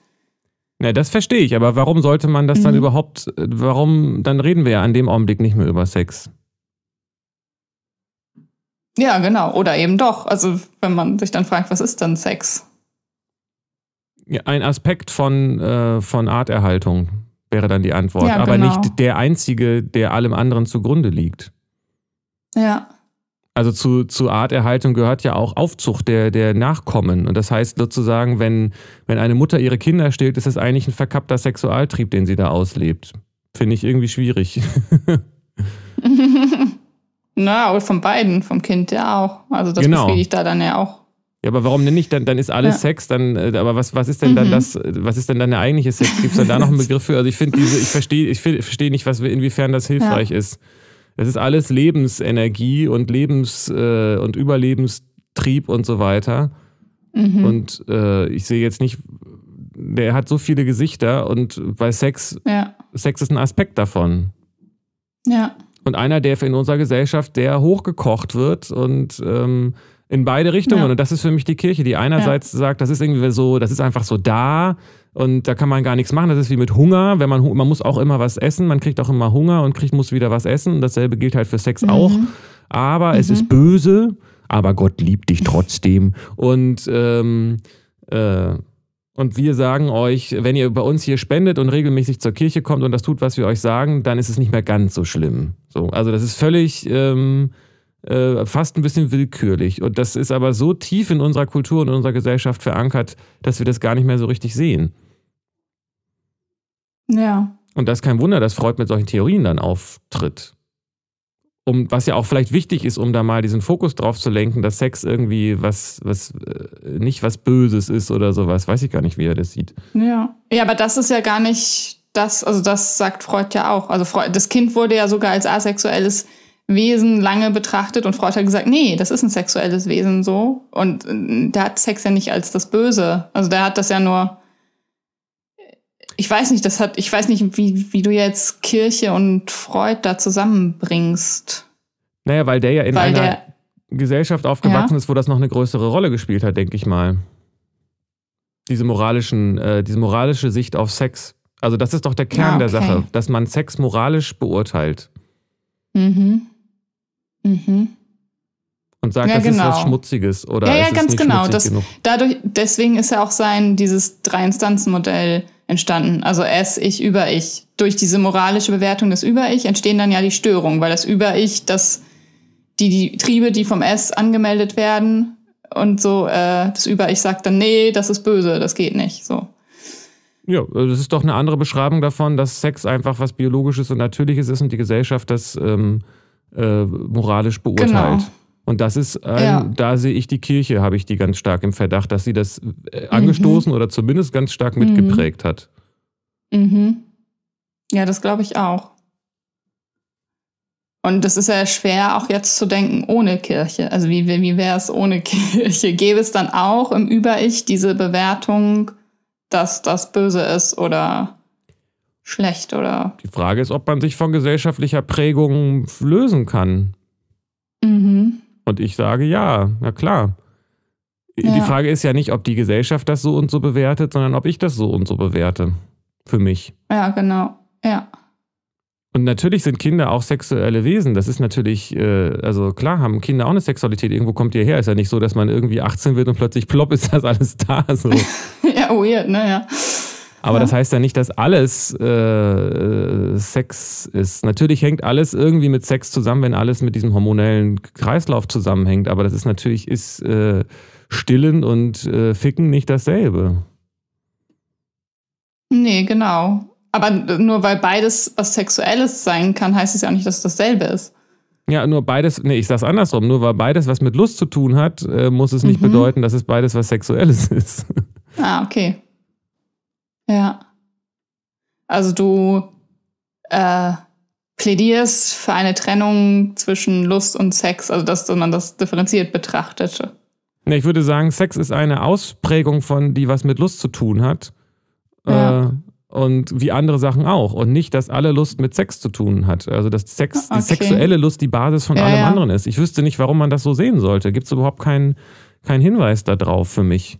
Ja, das verstehe ich, aber warum sollte man das mhm. dann überhaupt, warum, dann reden wir ja an dem Augenblick nicht mehr über Sex. Ja, genau, oder eben doch. Also, wenn man sich dann fragt, was ist dann Sex? Ein Aspekt von, äh, von Arterhaltung wäre dann die Antwort, ja, aber genau. nicht der einzige, der allem anderen zugrunde liegt. Ja. Also zu, zu Arterhaltung gehört ja auch Aufzucht der, der Nachkommen. Und das heißt sozusagen, wenn, wenn eine Mutter ihre Kinder stillt, ist das eigentlich ein verkappter Sexualtrieb, den sie da auslebt. Finde ich irgendwie schwierig. Na, aber von beiden, vom Kind ja auch. Also das genau. befriedigt da dann ja auch. Ja, aber warum denn nicht? Dann, dann ist alles ja. Sex, dann, äh, aber was, was ist denn mhm. dann das, was ist denn dann der eigentliche Sex? Gibt es da noch einen Begriff für? Also ich finde diese, ich verstehe, ich verstehe nicht, was, inwiefern das hilfreich ja. ist. Es ist alles Lebensenergie und Lebens- äh, und Überlebenstrieb und so weiter. Mhm. Und äh, ich sehe jetzt nicht, der hat so viele Gesichter und bei Sex, ja. Sex ist ein Aspekt davon. Ja. Und einer, der in unserer Gesellschaft sehr hochgekocht wird und ähm, in beide Richtungen. Ja. Und das ist für mich die Kirche, die einerseits ja. sagt, das ist irgendwie so, das ist einfach so da und da kann man gar nichts machen. Das ist wie mit Hunger. Wenn man, man muss auch immer was essen, man kriegt auch immer Hunger und kriegt, muss wieder was essen. Und dasselbe gilt halt für Sex mhm. auch. Aber mhm. es ist böse, aber Gott liebt dich trotzdem. Und ähm, äh, und wir sagen euch, wenn ihr bei uns hier spendet und regelmäßig zur Kirche kommt und das tut, was wir euch sagen, dann ist es nicht mehr ganz so schlimm. So, also das ist völlig ähm, äh, fast ein bisschen willkürlich. Und das ist aber so tief in unserer Kultur und in unserer Gesellschaft verankert, dass wir das gar nicht mehr so richtig sehen. Ja. Und das ist kein Wunder, dass Freud mit solchen Theorien dann auftritt. um, was ja auch vielleicht wichtig ist, um da mal diesen Fokus drauf zu lenken, dass Sex irgendwie was, was äh, nicht was Böses ist oder sowas. Weiß ich gar nicht, wie er das sieht. Ja. Ja, aber das ist ja gar nicht das, also das sagt Freud ja auch. Also Freud, das Kind wurde ja sogar als asexuelles Wesen lange betrachtet und Freud hat gesagt, nee, das ist ein sexuelles Wesen so. Und äh, der hat Sex ja nicht als das Böse. Also der hat das ja nur. Ich weiß nicht, das hat, ich weiß nicht, wie, wie du jetzt Kirche und Freud da zusammenbringst. Naja, weil der ja in weil einer der, Gesellschaft aufgewachsen ja? ist, wo das noch eine größere Rolle gespielt hat, denke ich mal. Diese moralischen, äh, diese moralische Sicht auf Sex. Also das ist doch der Kern ah, okay. der Sache, dass man Sex moralisch beurteilt. Mhm. Mhm. Und sagt, ja, das genau. ist was genau. Schmutziges oder Ja, ja, ganz genau. Das, dadurch, deswegen ist ja auch sein dieses Drei-Instanzen-Modell entstanden. Also S, Ich, Über-Ich. Durch diese moralische Bewertung des Über-Ich entstehen dann ja die Störungen, weil das Über-Ich, das die, die Triebe, die vom S angemeldet werden und so, äh, das Über-Ich sagt dann, nee, das ist böse, das geht nicht. So. Ja, das ist doch eine andere Beschreibung davon, dass Sex einfach was Biologisches und Natürliches ist und die Gesellschaft das ähm, äh, moralisch beurteilt. Genau. Und das ist, ein, ja. da sehe ich die Kirche, habe ich die ganz stark im Verdacht, dass sie das äh, angestoßen mhm. oder zumindest ganz stark mitgeprägt mhm. hat. Mhm. Ja, das glaube ich auch. Und das ist ja schwer auch jetzt zu denken ohne Kirche. Also wie, wie wäre es ohne Kirche? Gäbe es dann auch im Über-Ich diese Bewertung, dass das böse ist oder schlecht oder. Die Frage ist, ob man sich von gesellschaftlicher Prägung lösen kann. Mhm. Und ich sage ja, na klar. Ja. Die Frage ist ja nicht, ob die Gesellschaft das so und so bewertet, sondern ob ich das so und so bewerte. Für mich. Ja, genau. Ja. Und natürlich sind Kinder auch sexuelle Wesen. Das ist natürlich, äh, also klar haben Kinder auch eine Sexualität. Irgendwo kommt die her. Ist ja nicht so, dass man irgendwie 18 wird und plötzlich plopp ist das alles da. So. ja, weird, ne? Aber ja. das heißt ja nicht, dass alles äh, Sex ist. Natürlich hängt alles irgendwie mit Sex zusammen, wenn alles mit diesem hormonellen Kreislauf zusammenhängt. Aber das ist natürlich, ist äh, Stillen und äh, Ficken nicht dasselbe. Nee, genau. Aber nur weil beides was Sexuelles sein kann, heißt es ja auch nicht, dass es dasselbe ist. Ja, nur beides, nee, ich sag's andersrum, nur weil beides was mit Lust zu tun hat, äh, muss es nicht mhm. bedeuten, dass es beides was Sexuelles ist. Ah, okay. Ja. Also du äh, plädierst für eine Trennung zwischen Lust und Sex, also dass man das differenziert betrachtet. Nee, ich würde sagen, Sex ist eine Ausprägung von, die was mit Lust zu tun hat. Ja. Äh, und wie andere Sachen auch. Und nicht, dass alle Lust mit Sex zu tun hat. Also, dass Sex, okay. die sexuelle Lust die Basis von ja, allem ja. anderen ist. Ich wüsste nicht, warum man das so sehen sollte. Gibt es überhaupt keinen kein Hinweis darauf für mich?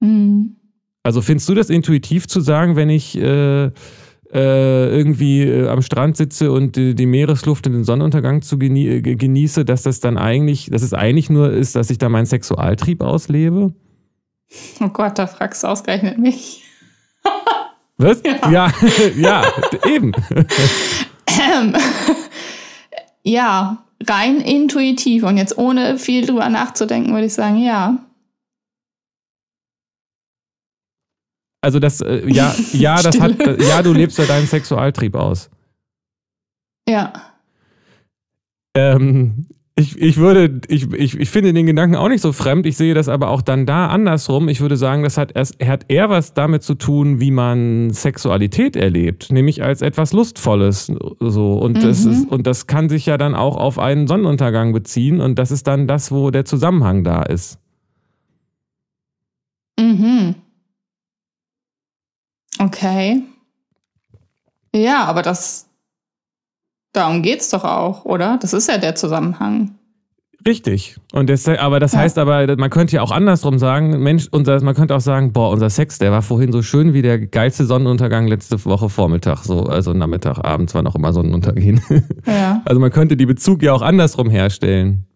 Mhm. Also, findest du das intuitiv zu sagen, wenn ich äh, äh, irgendwie äh, am Strand sitze und die, Meeresluft und den Sonnenuntergang zu genie äh, genieße, dass das dann eigentlich, dass es eigentlich nur ist, dass ich da meinen Sexualtrieb auslebe? Oh Gott, da fragst du ausgerechnet mich. Was? Ja, ja, ja eben. Ähm, ja, rein intuitiv und jetzt ohne viel drüber nachzudenken, würde ich sagen, ja. Also das, äh, ja, ja, das hat, ja, du lebst ja deinen Sexualtrieb aus. Ja. Ähm, ich, ich würde, ich, ich, ich finde den Gedanken auch nicht so fremd. Ich sehe das aber auch dann da andersrum. Ich würde sagen, das hat, erst, hat eher was damit zu tun, wie man Sexualität erlebt, nämlich als etwas Lustvolles. So. Und, mhm. das ist, und das kann sich ja dann auch auf einen Sonnenuntergang beziehen. Und das ist dann das, wo der Zusammenhang da ist. Mhm. Okay. Ja, aber das, Darum geht's doch auch, oder? Das ist ja der Zusammenhang. Richtig. Und das, aber das ja. heißt aber, man könnte ja auch andersrum sagen, Mensch, unser, man könnte auch sagen, boah, unser Sex, der war vorhin so schön wie der geilste Sonnenuntergang letzte Woche Vormittag, so, also Nachmittag, abends war noch immer Sonnenuntergehen. Ja. Also man könnte die Bezug ja auch andersrum herstellen.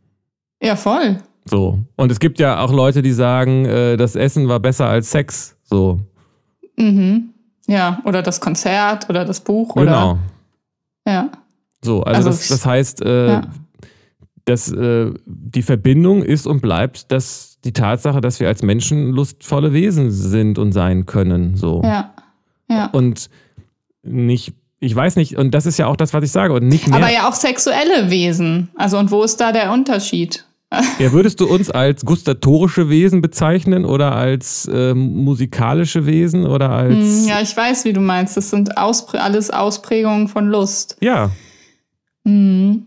Ja, voll. So. Und es gibt ja auch Leute, die sagen, äh, das Essen war besser als Sex. So. Mhm. Ja, oder das Konzert oder das Buch genau. oder. Ja. So, also, also das, das, heißt, äh, ja. dass äh, die Verbindung ist und bleibt, dass die Tatsache, dass wir als Menschen lustvolle Wesen sind und sein können. So. Ja. ja. Und nicht ich weiß nicht, und das ist ja auch das, was ich sage. Und nicht mehr. Aber ja auch sexuelle Wesen. Also, und wo ist da der Unterschied? Ja, würdest du uns als gustatorische Wesen bezeichnen oder als äh, musikalische Wesen oder als. Hm, ja, ich weiß, wie du meinst. Das sind Ausprä alles Ausprägungen von Lust. Ja. Mhm.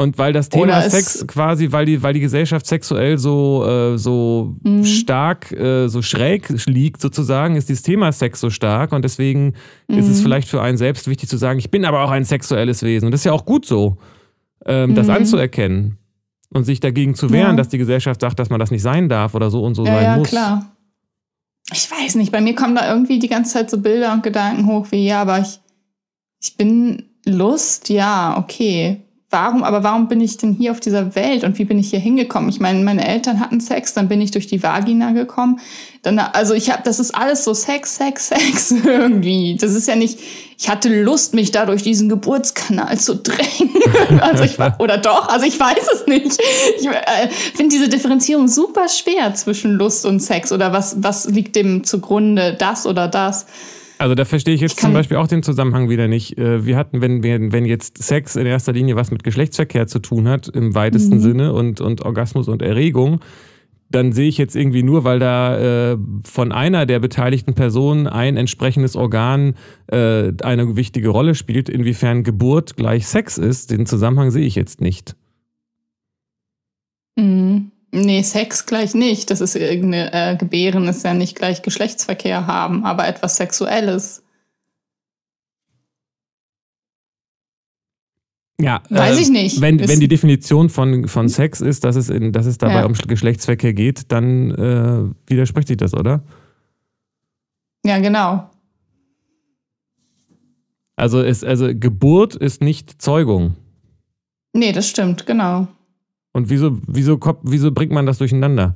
Und weil das Thema Sex quasi, weil die, weil die Gesellschaft sexuell so, äh, so mhm. stark, äh, so schräg liegt sozusagen, ist dieses Thema Sex so stark und deswegen mhm. ist es mhm. vielleicht für einen selbst wichtig zu sagen, ich bin aber auch ein sexuelles Wesen. Und das ist ja auch gut so, ähm, mhm. das anzuerkennen und sich dagegen zu wehren, ja. dass die Gesellschaft sagt, dass man das nicht sein darf oder so und so ja, sein ja, muss. Ja, klar. Ich weiß nicht, bei mir kommen da irgendwie die ganze Zeit so Bilder und Gedanken hoch wie, ja, aber ich, ich bin Lust, ja, okay warum, aber warum bin ich denn hier auf dieser Welt und wie bin ich hier hingekommen? Ich meine, meine Eltern hatten Sex, dann bin ich durch die Vagina gekommen. Dann, also ich habe, das ist alles so Sex, Sex, Sex irgendwie. Das ist ja nicht, ich hatte Lust, mich da durch diesen Geburtskanal zu drängen. also ich oder doch, also ich weiß es nicht. Ich äh, finde diese Differenzierung super schwer zwischen Lust und Sex oder was, was liegt dem zugrunde, das oder das. Also da verstehe ich jetzt ich zum Beispiel auch den Zusammenhang wieder nicht. Äh, wir hatten, wenn, wenn jetzt Sex in erster Linie was mit Geschlechtsverkehr zu tun hat, im weitesten mhm. Sinne und, und Orgasmus und Erregung, dann sehe ich jetzt irgendwie nur, weil da äh, von einer der beteiligten Personen ein entsprechendes Organ äh, eine wichtige Rolle spielt, inwiefern Geburt gleich Sex ist, den Zusammenhang sehe ich jetzt nicht. Mhm. Nee, Sex gleich nicht. Das ist irgendeine äh, Gebären ist ja nicht gleich Geschlechtsverkehr haben, aber etwas Sexuelles. Ja, weiß äh, ich nicht. Wenn, wenn die Definition von, von Sex ist, dass es, in, dass es dabei ja. um Geschlechtsverkehr geht, dann äh, widerspricht sich das, oder? Ja, genau. Also, ist, also Geburt ist nicht Zeugung. Nee, das stimmt, genau. Und wieso, wieso, wieso bringt man das durcheinander?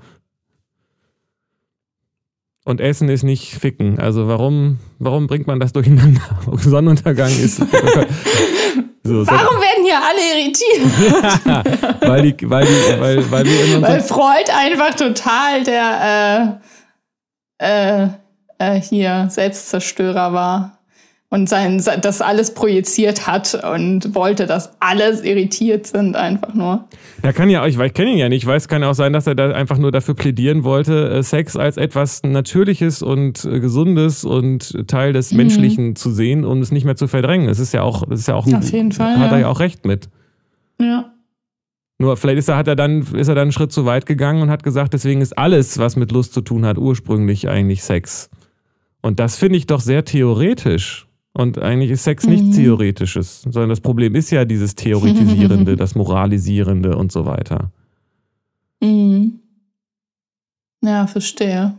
Und Essen ist nicht Ficken. Also warum, warum bringt man das durcheinander? Sonnenuntergang ist. so, warum werden hier alle irritiert? ja, weil, die, weil, die, weil, weil, wir weil Freud einfach total der äh, äh, äh, hier Selbstzerstörer war und sein, das alles projiziert hat und wollte, dass alles irritiert sind, einfach nur. Ja, kann ja ich, ich kenne ihn ja nicht, ich weiß, kann ja auch sein, dass er da einfach nur dafür plädieren wollte, äh, Sex als etwas Natürliches und äh, Gesundes und Teil des mhm. Menschlichen zu sehen, um es nicht mehr zu verdrängen. Das ist ja auch, das ist ja auch, Auf jeden Fall, hat er ja auch recht mit. Ja. Nur vielleicht ist er, hat er dann, ist er dann einen Schritt zu weit gegangen und hat gesagt, deswegen ist alles, was mit Lust zu tun hat, ursprünglich eigentlich Sex. Und das finde ich doch sehr theoretisch. Und eigentlich ist Sex nichts mhm. Theoretisches, sondern das Problem ist ja dieses Theoretisierende, das Moralisierende und so weiter. Mhm. Ja, verstehe.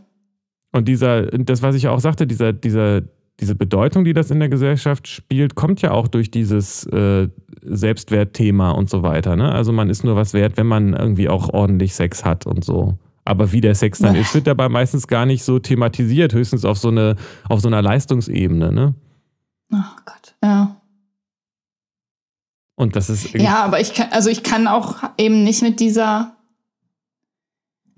Und dieser, das, was ich auch sagte, dieser, dieser, diese Bedeutung, die das in der Gesellschaft spielt, kommt ja auch durch dieses äh, Selbstwertthema und so weiter. Ne? Also man ist nur was wert, wenn man irgendwie auch ordentlich Sex hat und so. Aber wie der Sex dann ist, wird dabei meistens gar nicht so thematisiert, höchstens auf so, eine, auf so einer Leistungsebene. Ne? Ach Gott, ja. Und das ist. Ja, aber ich kann, also ich kann auch eben nicht mit dieser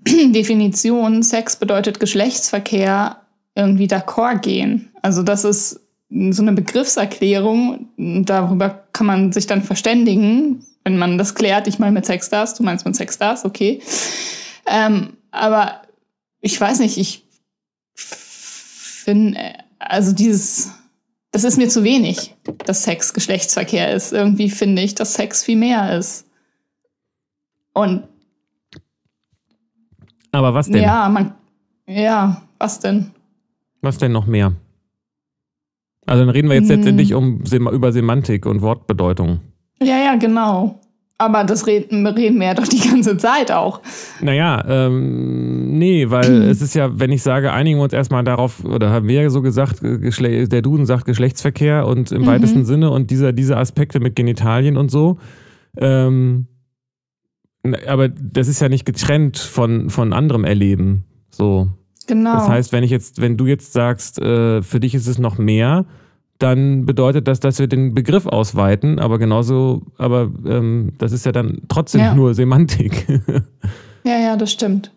Definition, Sex bedeutet Geschlechtsverkehr, irgendwie d'accord gehen. Also das ist so eine Begriffserklärung. Darüber kann man sich dann verständigen, wenn man das klärt. Ich meine mit Sex das, du meinst mit Sex das, okay. Ähm, aber ich weiß nicht, ich finde, also dieses das ist mir zu wenig, dass Sex Geschlechtsverkehr ist. Irgendwie finde ich, dass Sex viel mehr ist. Und. Aber was denn? Ja, man. Ja, was denn? Was denn noch mehr? Also dann reden wir jetzt hm. letztendlich um, über Semantik und Wortbedeutung. Ja, ja, genau. Aber das reden, reden wir ja doch die ganze Zeit auch. Naja, ähm, nee, weil es ist ja, wenn ich sage, einigen wir uns erstmal darauf, oder haben wir ja so gesagt, äh, der Duden sagt Geschlechtsverkehr und im mhm. weitesten Sinne und dieser, diese Aspekte mit Genitalien und so. Ähm, aber das ist ja nicht getrennt von, von anderem Erleben. So. Genau. Das heißt, wenn ich jetzt, wenn du jetzt sagst, äh, für dich ist es noch mehr, dann bedeutet das, dass wir den Begriff ausweiten, aber genauso, aber ähm, das ist ja dann trotzdem ja. nur Semantik. ja, ja, das stimmt.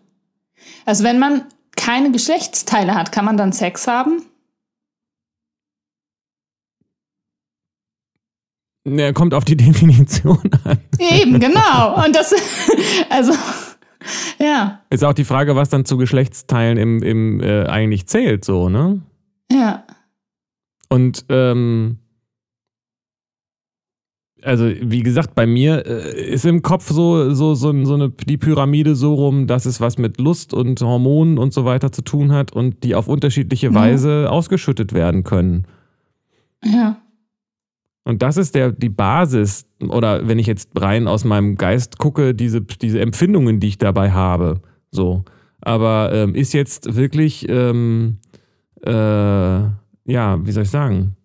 Also wenn man keine Geschlechtsteile hat, kann man dann Sex haben? Ja, kommt auf die Definition an. Eben, genau. Und das, also, ja. Ist auch die Frage, was dann zu Geschlechtsteilen im, im äh, eigentlich zählt, so, ne? Ja. Und ähm, also wie gesagt, bei mir äh, ist im Kopf so, so, so, so eine, die Pyramide so rum, dass es was mit Lust und Hormonen und so weiter zu tun hat und die auf unterschiedliche ja. Weise ausgeschüttet werden können. Ja. Und das ist der, die Basis, oder wenn ich jetzt rein aus meinem Geist gucke, diese, diese Empfindungen, die ich dabei habe. So. Aber ähm, ist jetzt wirklich, ähm, äh, ja, wie soll ich sagen?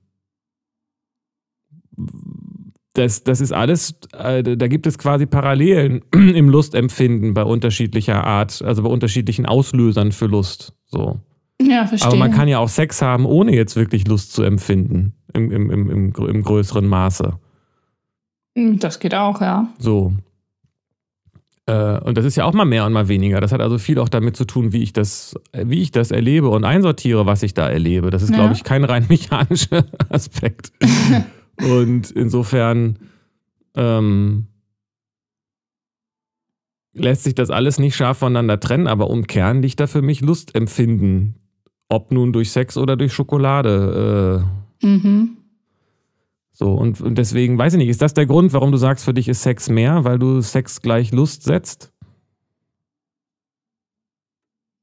Das, das ist alles, äh, da gibt es quasi Parallelen im Lustempfinden bei unterschiedlicher Art, also bei unterschiedlichen Auslösern für Lust. So. Ja, verstehe. Aber man kann ja auch Sex haben, ohne jetzt wirklich Lust zu empfinden, im, im, im, im, im größeren Maße. Hm, das geht auch, ja. So. Äh, und das ist ja auch mal mehr und mal weniger. Das hat also viel auch damit zu tun, wie ich das, wie ich das erlebe und einsortiere, was ich da erlebe. Das ist, ja. glaube ich, kein rein mechanischer Aspekt. und insofern ähm, lässt sich das alles nicht scharf voneinander trennen, aber um Kern liegt da für mich Lustempfinden, ob nun durch Sex oder durch Schokolade. Äh, mhm. So, und, und deswegen, weiß ich nicht, ist das der Grund, warum du sagst, für dich ist Sex mehr, weil du Sex gleich Lust setzt?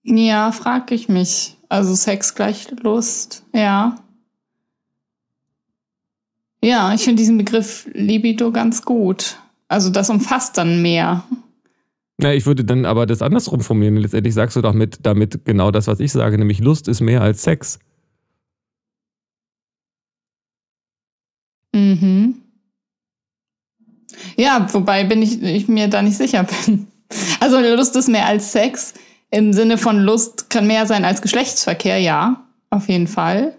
Ja, frag ich mich. Also Sex gleich Lust, ja. Ja, ich finde diesen Begriff Libido ganz gut. Also das umfasst dann mehr. Na, ich würde dann aber das andersrum formulieren. Letztendlich sagst du doch mit, damit genau das, was ich sage, nämlich Lust ist mehr als Sex. Mhm. Ja, wobei bin ich, ich mir da nicht sicher bin. Also Lust ist mehr als Sex. Im Sinne von Lust kann mehr sein als Geschlechtsverkehr, ja, auf jeden Fall.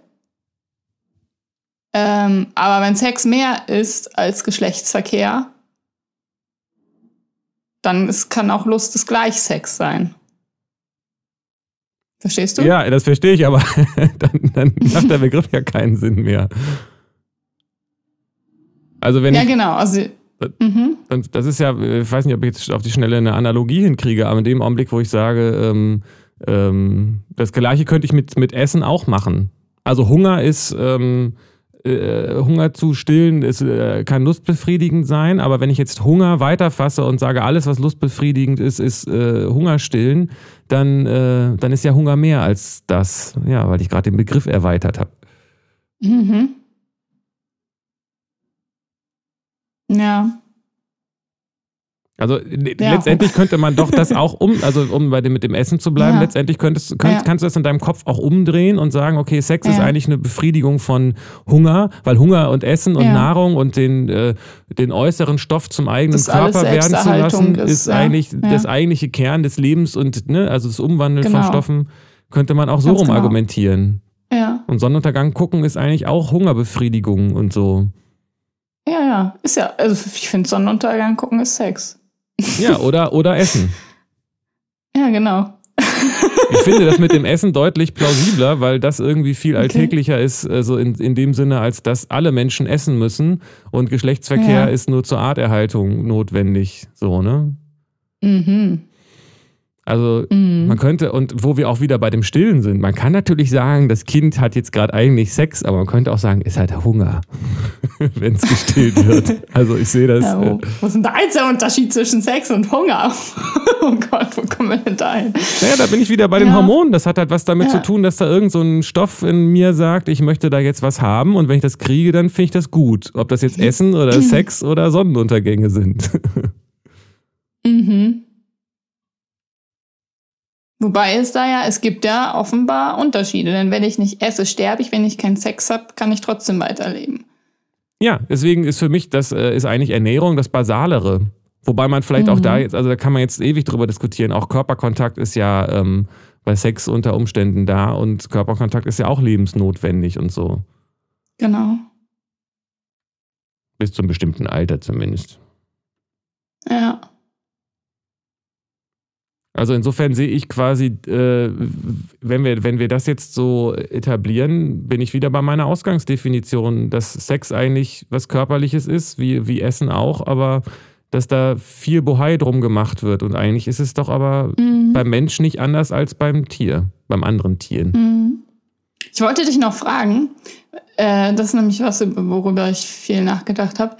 Ähm, aber wenn Sex mehr ist als Geschlechtsverkehr, dann ist, kann auch Lust des Gleichsex sein. Verstehst du? Ja, das verstehe ich, aber dann, dann macht der Begriff ja keinen Sinn mehr. Also wenn ja, ich, genau. Also, mhm. Das ist ja, ich weiß nicht, ob ich jetzt auf die Schnelle eine Analogie hinkriege, aber in dem Augenblick, wo ich sage, ähm, ähm, das Gleiche könnte ich mit, mit Essen auch machen. Also Hunger ist, ähm, äh, Hunger zu stillen, ist, äh, kann lustbefriedigend sein, aber wenn ich jetzt Hunger weiterfasse und sage, alles, was lustbefriedigend ist, ist äh, Hunger stillen, dann, äh, dann ist ja Hunger mehr als das. Ja, weil ich gerade den Begriff erweitert habe. Mhm. Ja. Also ja. letztendlich könnte man doch das auch um, also um bei dem mit dem Essen zu bleiben, ja. letztendlich könntest, könnt, ja. kannst du das in deinem Kopf auch umdrehen und sagen, okay, Sex ist eigentlich eine Befriedigung von Hunger, weil Hunger und Essen und Nahrung und den, äh, den äußeren Stoff zum eigenen das Körper werden zu lassen, ist, ist eigentlich das eigentliche Kern des Lebens und ne, also das Umwandeln genau. von Stoffen könnte man auch so Ganz rum genau. argumentieren. Ja. Und Sonnenuntergang gucken ist eigentlich auch Hungerbefriedigung und so. Ja, ja. Ist ja, also ich finde Sonnenuntergang gucken ist Sex. Ja, oder, oder Essen. Ja, genau. Ich finde das mit dem Essen deutlich plausibler, weil das irgendwie viel alltäglicher okay. ist, also in, in dem Sinne, als dass alle Menschen essen müssen und Geschlechtsverkehr ja. ist nur zur Arterhaltung notwendig. So, ne? Mhm. Also mhm. man könnte, und wo wir auch wieder bei dem Stillen sind, man kann natürlich sagen, das Kind hat jetzt gerade eigentlich Sex, aber man könnte auch sagen, es hat Hunger, wenn es gestillt wird. Also ich sehe das. Ja, wo, äh, wo ist denn da jetzt der Unterschied zwischen Sex und Hunger? oh Gott, wo kommen wir denn da hin? Naja, da bin ich wieder bei den Hormonen. Das hat halt was damit ja. zu tun, dass da irgend so ein Stoff in mir sagt, ich möchte da jetzt was haben und wenn ich das kriege, dann finde ich das gut. Ob das jetzt Essen oder Sex oder Sonnenuntergänge sind. mhm. Wobei es da ja, es gibt ja offenbar Unterschiede. Denn wenn ich nicht esse, sterbe ich. Wenn ich keinen Sex habe, kann ich trotzdem weiterleben. Ja, deswegen ist für mich, das äh, ist eigentlich Ernährung das Basalere. Wobei man vielleicht mhm. auch da jetzt, also da kann man jetzt ewig drüber diskutieren. Auch Körperkontakt ist ja ähm, bei Sex unter Umständen da und Körperkontakt ist ja auch lebensnotwendig und so. Genau. Bis zum bestimmten Alter zumindest. Ja. Also insofern sehe ich quasi, äh, wenn, wir, wenn wir das jetzt so etablieren, bin ich wieder bei meiner Ausgangsdefinition, dass Sex eigentlich was Körperliches ist, wie, wie Essen auch, aber dass da viel Bohai drum gemacht wird. Und eigentlich ist es doch aber mhm. beim Mensch nicht anders als beim Tier, beim anderen Tieren. Mhm. Ich wollte dich noch fragen, äh, das ist nämlich was, worüber ich viel nachgedacht habe.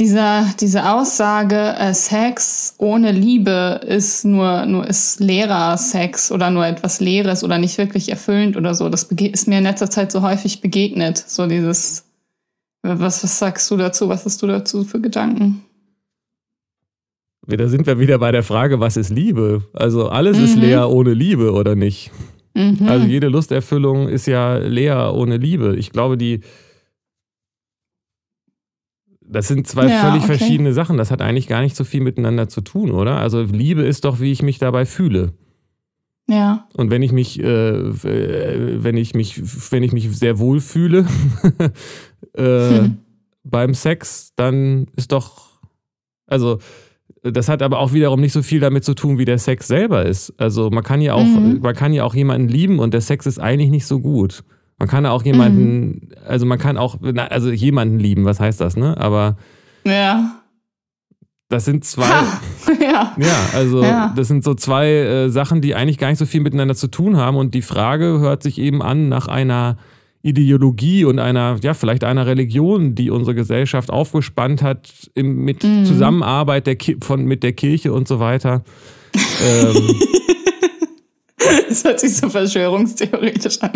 Dieser, diese Aussage, äh, Sex ohne Liebe ist nur, nur ist leerer Sex oder nur etwas Leeres oder nicht wirklich erfüllend oder so. Das ist mir in letzter Zeit so häufig begegnet. So dieses, was, was sagst du dazu? Was hast du dazu für Gedanken? Da sind wir wieder bei der Frage, was ist Liebe? Also alles mhm. ist leer ohne Liebe, oder nicht? Mhm. Also jede Lusterfüllung ist ja leer ohne Liebe. Ich glaube, die. Das sind zwei ja, völlig okay. verschiedene Sachen. Das hat eigentlich gar nicht so viel miteinander zu tun, oder? Also Liebe ist doch, wie ich mich dabei fühle. Ja. Und wenn ich mich, äh, wenn ich mich, wenn ich mich sehr wohl fühle äh, hm. beim Sex, dann ist doch, also das hat aber auch wiederum nicht so viel damit zu tun, wie der Sex selber ist. Also man kann ja auch, mhm. man kann ja auch jemanden lieben und der Sex ist eigentlich nicht so gut. Man kann auch jemanden, mhm. also man kann auch, also jemanden lieben, was heißt das, ne? Aber ja. Das sind zwei. ja. ja, also ja. das sind so zwei äh, Sachen, die eigentlich gar nicht so viel miteinander zu tun haben. Und die Frage hört sich eben an nach einer Ideologie und einer, ja, vielleicht einer Religion, die unsere Gesellschaft aufgespannt hat, im, mit mhm. Zusammenarbeit der von, mit der Kirche und so weiter. ähm, Das hört sich so verschwörungstheoretisch an.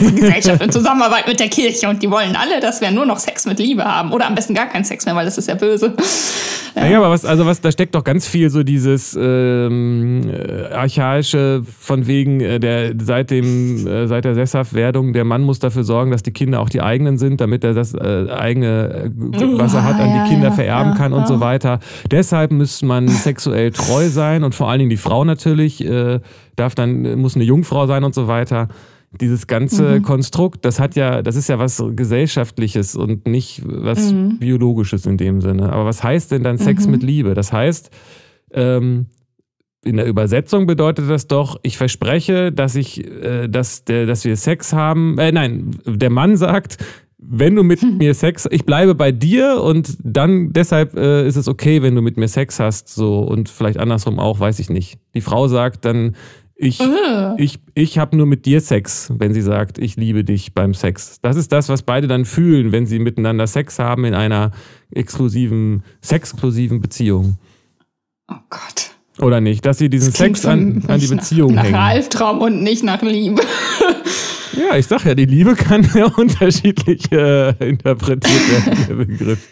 Die Gesellschaft in Zusammenarbeit mit der Kirche und die wollen alle, dass wir nur noch Sex mit Liebe haben. Oder am besten gar keinen Sex mehr, weil das ist ja böse. Ja. Naja, aber was, also was, da steckt doch ganz viel so dieses ähm, äh, archaische von wegen äh, der seit dem äh, seit der Sesshaftwerdung, der Mann muss dafür sorgen, dass die Kinder auch die eigenen sind, damit er das äh, eigene, äh, was er hat, an die Kinder ja, vererben ja, kann und so weiter. Deshalb müsste man sexuell treu sein und vor allen Dingen die Frau natürlich darf dann, muss eine Jungfrau sein und so weiter. Dieses ganze mhm. Konstrukt, das hat ja, das ist ja was Gesellschaftliches und nicht was mhm. Biologisches in dem Sinne. Aber was heißt denn dann Sex mhm. mit Liebe? Das heißt, ähm, in der Übersetzung bedeutet das doch, ich verspreche, dass ich, äh, dass, der, dass wir Sex haben. Äh, nein, der Mann sagt, wenn du mit mir Sex, ich bleibe bei dir und dann deshalb äh, ist es okay, wenn du mit mir Sex hast, so und vielleicht andersrum auch, weiß ich nicht. Die Frau sagt dann, ich, uh. ich, ich habe nur mit dir Sex, wenn sie sagt, ich liebe dich beim Sex. Das ist das, was beide dann fühlen, wenn sie miteinander Sex haben in einer exklusiven, sexklusiven Beziehung. Oh Gott. Oder nicht? Dass sie diesen Sex an, an die Beziehung nach, hängen. Nach Albtraum und nicht nach Liebe. ja, ich sag ja, die Liebe kann ja unterschiedlich äh, interpretiert werden, der Begriff.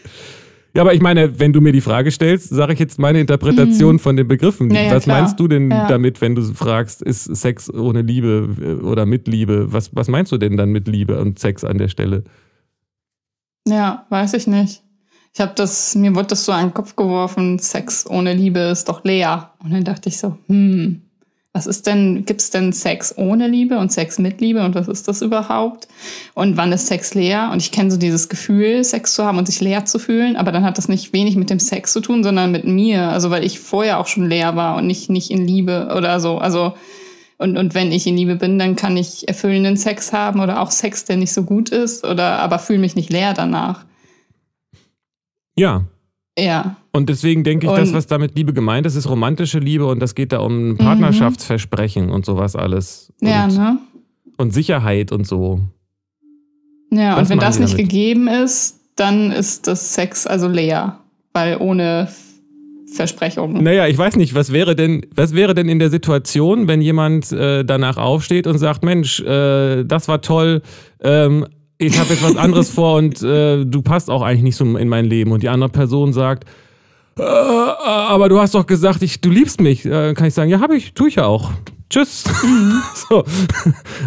Ja, aber ich meine, wenn du mir die Frage stellst, sage ich jetzt meine Interpretation mhm. von den Begriffen. Ja, ja, was klar. meinst du denn ja. damit, wenn du fragst, ist Sex ohne Liebe äh, oder mit Liebe? Was, was meinst du denn dann mit Liebe und Sex an der Stelle? Ja, weiß ich nicht. Ich habe das, mir wurde das so an den Kopf geworfen, Sex ohne Liebe ist doch leer. Und dann dachte ich so, hm, was ist denn, gibt es denn Sex ohne Liebe und Sex mit Liebe und was ist das überhaupt? Und wann ist Sex leer? Und ich kenne so dieses Gefühl, Sex zu haben und sich leer zu fühlen, aber dann hat das nicht wenig mit dem Sex zu tun, sondern mit mir. Also weil ich vorher auch schon leer war und nicht, nicht in Liebe oder so. Also und, und wenn ich in Liebe bin, dann kann ich erfüllenden Sex haben oder auch Sex, der nicht so gut ist, oder aber fühle mich nicht leer danach. Ja, ja. Und deswegen denke ich, und das, was damit Liebe gemeint ist, ist romantische Liebe und das geht da um mhm. Partnerschaftsversprechen und sowas alles. Und, ja, ne? Und Sicherheit und so. Ja, das und wenn das nicht damit. gegeben ist, dann ist das Sex also leer, weil ohne Versprechungen. Naja, ich weiß nicht, was wäre denn, was wäre denn in der Situation, wenn jemand äh, danach aufsteht und sagt, Mensch, äh, das war toll, ähm, ich habe jetzt was anderes vor und äh, du passt auch eigentlich nicht so in mein Leben. Und die andere Person sagt, äh, aber du hast doch gesagt, ich, du liebst mich. Äh, kann ich sagen, ja, habe ich, tue ich ja auch. Tschüss. Mhm. so.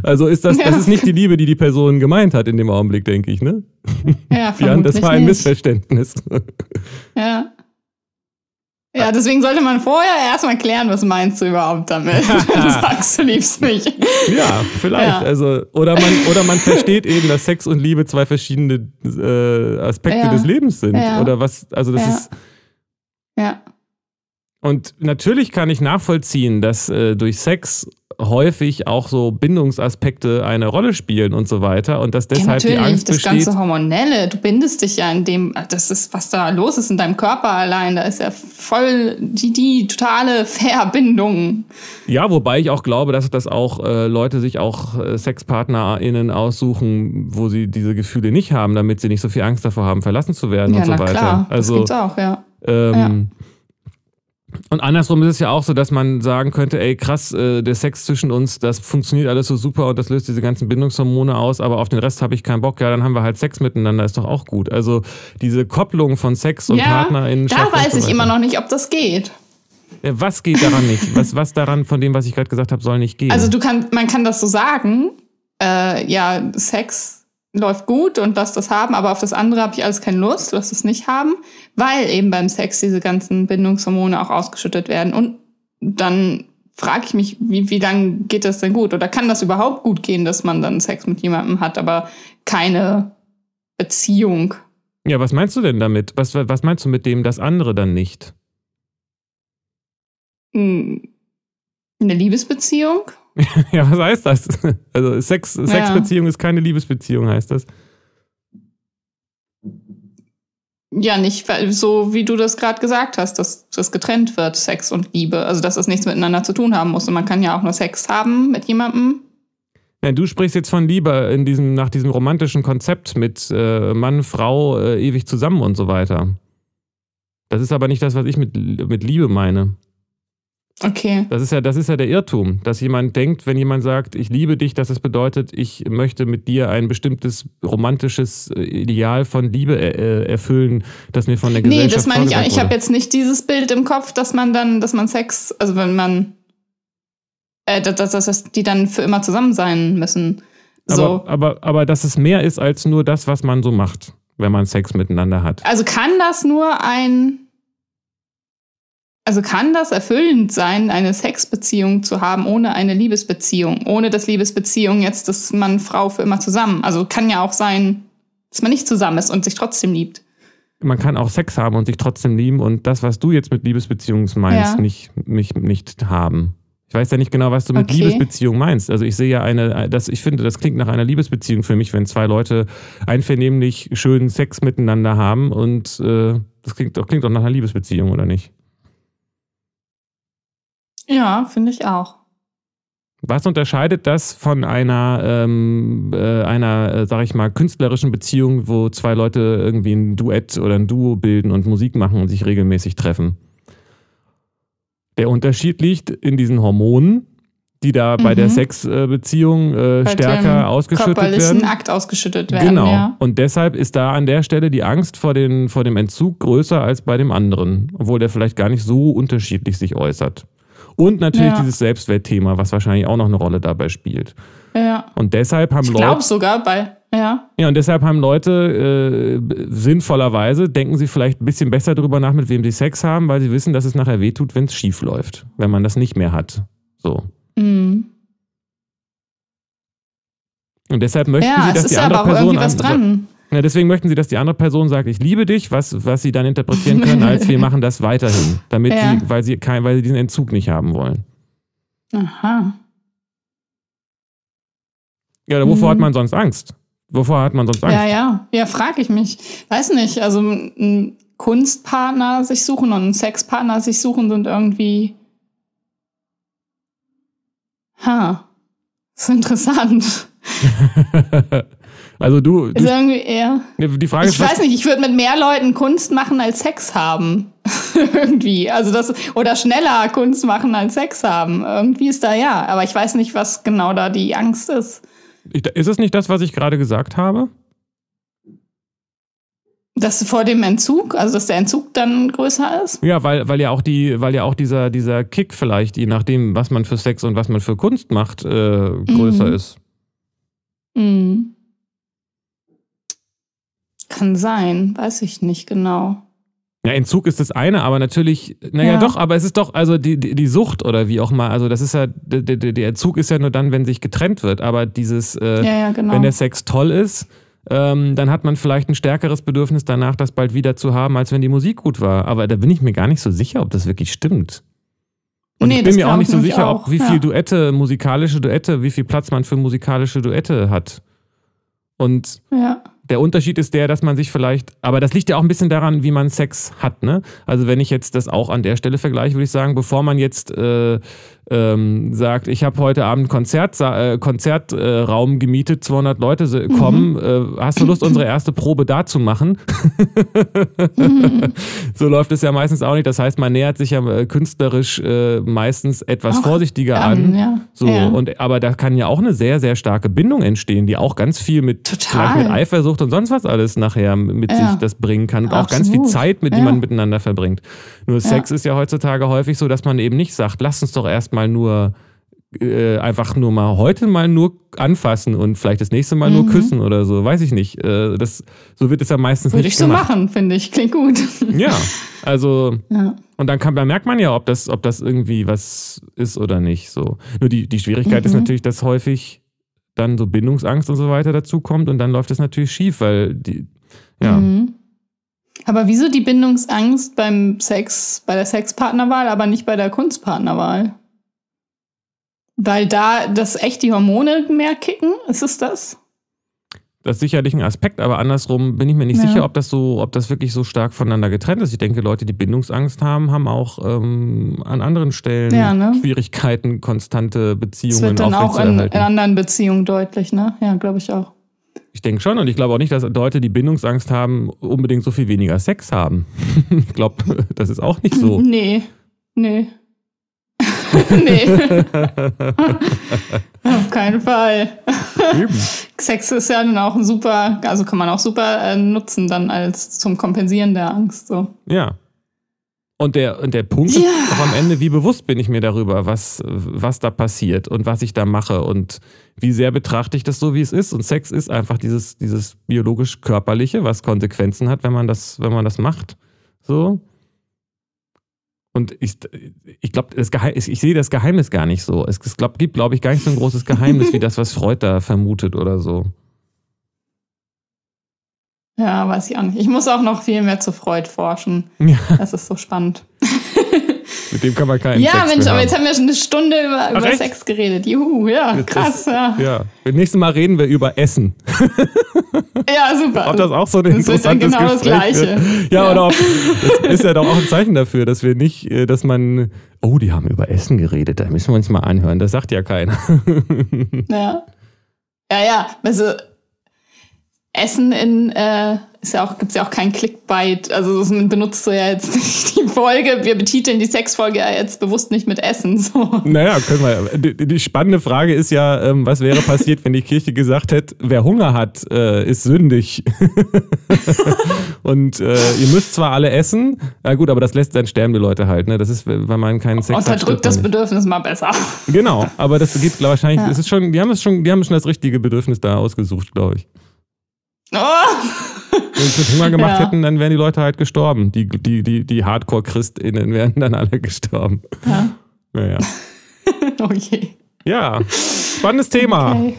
Also ist das, das ist nicht die Liebe, die die Person gemeint hat in dem Augenblick, denke ich, ne? Ja, Jan, das war ein nicht. Missverständnis. Ja. Ja, deswegen sollte man vorher erstmal klären, was meinst du überhaupt damit? du sagst, du liebst mich. Ja, vielleicht. Ja. Also, oder, man, oder man versteht eben, dass Sex und Liebe zwei verschiedene äh, Aspekte ja. des Lebens sind. Ja. Oder was, also das ist. Ja. Und natürlich kann ich nachvollziehen, dass äh, durch Sex häufig auch so Bindungsaspekte eine Rolle spielen und so weiter und dass deshalb ja, die Angst das besteht. Das ganze Hormonelle, du bindest dich ja in dem, das ist, was da los ist in deinem Körper allein, da ist ja voll die, die totale Verbindung. Ja, wobei ich auch glaube, dass das auch äh, Leute sich auch äh, SexpartnerInnen aussuchen, wo sie diese Gefühle nicht haben, damit sie nicht so viel Angst davor haben, verlassen zu werden ja, und so weiter. Klar, also, das gibt's auch, ja. Ähm, Ja. Und andersrum ist es ja auch so, dass man sagen könnte, ey krass, äh, der Sex zwischen uns, das funktioniert alles so super und das löst diese ganzen Bindungshormone aus, aber auf den Rest habe ich keinen Bock. Ja, dann haben wir halt Sex miteinander, ist doch auch gut. Also diese Kopplung von Sex und ja, PartnerInnen. da weiß ich immer noch nicht, ob das geht. Was geht daran nicht? Was, was daran von dem, was ich gerade gesagt habe, soll nicht gehen? Also du kann, man kann das so sagen, äh, ja, Sex läuft gut und lass das haben, aber auf das andere habe ich alles keine Lust, lass es nicht haben, weil eben beim Sex diese ganzen Bindungshormone auch ausgeschüttet werden. Und dann frage ich mich, wie, wie lange geht das denn gut? Oder kann das überhaupt gut gehen, dass man dann Sex mit jemandem hat, aber keine Beziehung? ja, was meinst du denn damit? Was, was meinst du mit dem, das andere dann nicht? Hm, Eine Liebesbeziehung? Ja, was heißt das? Also Sex, Sexbeziehung ist keine Liebesbeziehung, heißt das? Ja, nicht weil- so, wie du das gerade gesagt hast, dass das getrennt wird, Sex und Liebe. Also, dass das nichts miteinander zu tun haben muss. Und man kann ja auch nur Sex haben mit jemandem. Nein, du sprichst jetzt von Liebe in diesem, nach diesem romantischen Konzept mit äh, Mann, Frau äh, ewig zusammen und so weiter. Das ist aber nicht das, was ich mit, mit Liebe meine. Okay. Das ist ja, das ist ja der Irrtum, dass jemand denkt, wenn jemand sagt, ich liebe dich, dass es bedeutet, ich möchte mit dir ein bestimmtes romantisches äh, Ideal von Liebe äh, erfüllen, das mir von der Nee, Gesellschaft das meine ich auch. Ich habe jetzt nicht dieses Bild im Kopf, dass man dann, dass man Sex, also wenn man, äh, dass, dass, dass die dann für immer zusammen sein müssen. So. aber, aber, aber dass es mehr ist als nur das, was man so macht, wenn man Sex miteinander hat. Also kann das nur ein, also kann das erfüllend sein, eine Sexbeziehung zu haben ohne eine Liebesbeziehung, ohne dass Liebesbeziehung jetzt, dass man Frau für immer zusammen. Also kann ja auch sein, dass man nicht zusammen ist und sich trotzdem liebt. man kann auch Sex haben und sich trotzdem lieben und das, was du jetzt mit Liebesbeziehungen meinst, Ja. nicht, mich nicht haben. Ich weiß ja nicht genau, was du mit Okay. Liebesbeziehung meinst. Also ich sehe ja eine, das, ich finde, das klingt nach einer Liebesbeziehung für mich, wenn zwei Leute einvernehmlich schönen Sex miteinander haben und äh, das klingt doch, klingt doch nach einer Liebesbeziehung, oder nicht? Ja, finde ich auch. Was unterscheidet das von einer, ähm, äh, einer, äh, sag ich mal, künstlerischen Beziehung, wo zwei Leute irgendwie ein Duett oder ein Duo bilden und Musik machen und sich regelmäßig treffen? Der Unterschied liegt in diesen Hormonen, die da bei Mhm. der Sexbeziehung äh, Bei stärker ausgeschüttet körperlichen werden. Akt ausgeschüttet werden. Genau. Ja. Und deshalb ist da an der Stelle die Angst vor, den, vor dem Entzug größer als bei dem anderen, obwohl der vielleicht gar nicht so unterschiedlich sich äußert. Und natürlich Ja. dieses Selbstwertthema, was wahrscheinlich auch noch eine Rolle dabei spielt. ja. Und deshalb haben Ich Leute, glaube sogar bei, ja. ja, und deshalb haben Leute äh, sinnvollerweise denken sie vielleicht ein bisschen besser darüber nach, mit wem sie Sex haben, weil sie wissen, dass es nachher wehtut, wenn es schief läuft, wenn man das nicht mehr hat. So. Mhm. Und deshalb möchten Ja, sie, es dass ist die aber andere auch Person irgendwie was an- dran. Ja, deswegen möchten sie, dass die andere Person sagt, ich liebe dich, was, was sie dann interpretieren können, als wir machen das weiterhin, damit Ja. sie, weil sie kein, weil sie diesen Entzug nicht haben wollen. Aha. Ja, oder wovor Mhm. hat man sonst Angst? Wovor hat man sonst Angst? Ja, ja. Ja, frage ich mich. Weiß nicht. Also ein Kunstpartner sich suchen und einen Sexpartner sich suchen sind irgendwie. Ha. ist interessant. also du, Ist irgendwie eher. die Frage Ich ist, weiß nicht, ich würde mit mehr Leuten Kunst machen als Sex haben. Irgendwie. Also das, oder schneller Kunst machen als Sex haben. Irgendwie ist da ja. Aber ich weiß nicht, was genau da die Angst ist. ist es nicht das, was ich gerade gesagt habe? Dass vor dem Entzug, also dass der Entzug dann größer ist? Ja, weil, weil ja auch die, weil ja auch dieser, dieser Kick vielleicht, je nachdem, was man für Sex und was man für Kunst macht, äh, größer Mhm. ist. Hm. Kann sein, weiß ich nicht genau. Ja, Entzug ist das eine, aber natürlich, naja, Ja. doch, aber es ist doch, also die, die, die Sucht oder wie auch mal, also das ist ja, der, der, Entzug ist ja nur dann, wenn sich getrennt wird, aber dieses, äh, Ja, ja, genau. wenn der Sex toll ist, ähm, dann hat man vielleicht ein stärkeres Bedürfnis danach, das bald wieder zu haben, als wenn die Musik gut war. Aber da bin ich mir gar nicht so sicher, ob das wirklich stimmt. Und nee, ich bin mir auch nicht so sicher, auch. ob wie viel Duette, musikalische Duette, wie viel Platz man für musikalische Duette hat. Und ja. Der Unterschied ist der, dass man sich vielleicht, aber das liegt ja auch ein bisschen daran, wie man Sex hat, ne? Also wenn ich jetzt das auch an der Stelle vergleiche, würde ich sagen, bevor man jetzt äh, ähm, sagt, ich habe heute Abend Konzert, äh, Konzertraum äh, gemietet, 200 Leute kommen, mhm. äh, hast du Lust, unsere erste Probe da zu machen? mhm. So läuft es ja meistens auch nicht. Das heißt, man nähert sich ja äh, künstlerisch äh, meistens etwas Ach, vorsichtiger an. Ja. So, ja. Und, aber da kann ja auch eine sehr, sehr starke Bindung entstehen, die auch ganz viel mit, mit Eifersucht und sonst was alles nachher mit ja. sich das bringen kann. Und Absolut. auch ganz viel Zeit, mit die man miteinander verbringt. Nur Sex ist ja heutzutage häufig so, dass man eben nicht sagt, lass uns doch erst mal nur äh, einfach nur mal heute mal nur anfassen und vielleicht das nächste Mal mhm. nur küssen oder so, weiß ich nicht. Äh, das, so wird es ja meistens Würde nicht Würde ich so machen, finde ich. Klingt gut. Ja, also ja. und dann, kann, dann merkt man ja, ob das, ob das irgendwie was ist oder nicht. So. Nur die, die Schwierigkeit mhm. ist natürlich, dass häufig dann so Bindungsangst und so weiter dazukommt und dann läuft das natürlich schief, weil die, ja. Mhm. Aber wieso die Bindungsangst beim Sex, bei der Sexpartnerwahl, aber nicht bei der Kunstpartnerwahl? Weil da das echt die Hormone mehr kicken? Ist es das? Das ist sicherlich ein Aspekt, aber andersrum bin ich mir nicht ja. sicher, ob das so, ob das wirklich so stark voneinander getrennt ist. Ich denke, Leute, die Bindungsangst haben, haben auch ähm, an anderen Stellen ja, ne? Schwierigkeiten, konstante Beziehungen Das wird dann auch in, in anderen Beziehungen deutlich, ne? Ja, glaube ich auch. Ich denke schon und ich glaube auch nicht, dass Leute, die Bindungsangst haben, unbedingt so viel weniger Sex haben. ich glaube, das ist auch nicht so. Nee, nee. nee. Auf keinen Fall. Eben. Sex ist ja dann auch ein super, also kann man auch super äh, nutzen dann als zum Kompensieren der Angst. So. Ja. Und der, und der Punkt ja. ist auch am Ende, wie bewusst bin ich mir darüber, was, was da passiert und was ich da mache und wie sehr betrachte ich das so, wie es ist. Und Sex ist einfach dieses, dieses biologisch-körperliche, was Konsequenzen hat, wenn man das, wenn man das macht. So. Und ich, ich glaube, ich, ich sehe das Geheimnis gar nicht so. Es, es glaub, gibt, glaube ich, gar nicht so ein großes Geheimnis wie das, was Freud da vermutet oder so. Ja, weiß ich auch nicht. Ich muss auch noch viel mehr zu Freud forschen. Ja. Das ist so spannend. Mit dem kann man keinen Ja, Sex Mensch, aber jetzt haben wir schon eine Stunde über, über Sex geredet. Juhu, ja, krass. Ist, ja. ja. Das nächste Mal reden wir über Essen. Ja, super. Ob das auch so ein das interessantes genau Gespräch das Gleiche. Ja, ja, oder ob, das ist ja doch auch ein Zeichen dafür, dass wir nicht, äh, dass man, oh, die haben über Essen geredet, da müssen wir uns mal anhören. Das sagt ja keiner. Ja. Ja, ja, also Essen in äh, ist ja auch, gibt's ja auch keinen Clickbait. Also das benutzt so ja jetzt nicht die Folge. Wir betiteln die Sexfolge ja jetzt bewusst nicht mit Essen. So. Naja, können wir. Die, die spannende Frage ist ja, ähm, was wäre passiert, wenn die Kirche gesagt hätte, wer Hunger hat, äh, ist sündig. Und äh, ihr müsst zwar alle essen, na gut, aber das lässt dann sterbende Leute halt. Ne? Das ist, weil man keinen Sex Unterdrückt hat. Unterdrückt das Bedürfnis mal besser. Genau, aber das geht wahrscheinlich, ja. ist schon, die haben es schon, die haben schon das richtige Bedürfnis da ausgesucht, glaube ich. Oh. Wenn sie es mit Hunger gemacht ja. hätten, dann wären die Leute halt gestorben. Die, die, die, die Hardcore-ChristInnen wären dann alle gestorben. Ja. Naja. okay. Ja, spannendes Thema. Okay.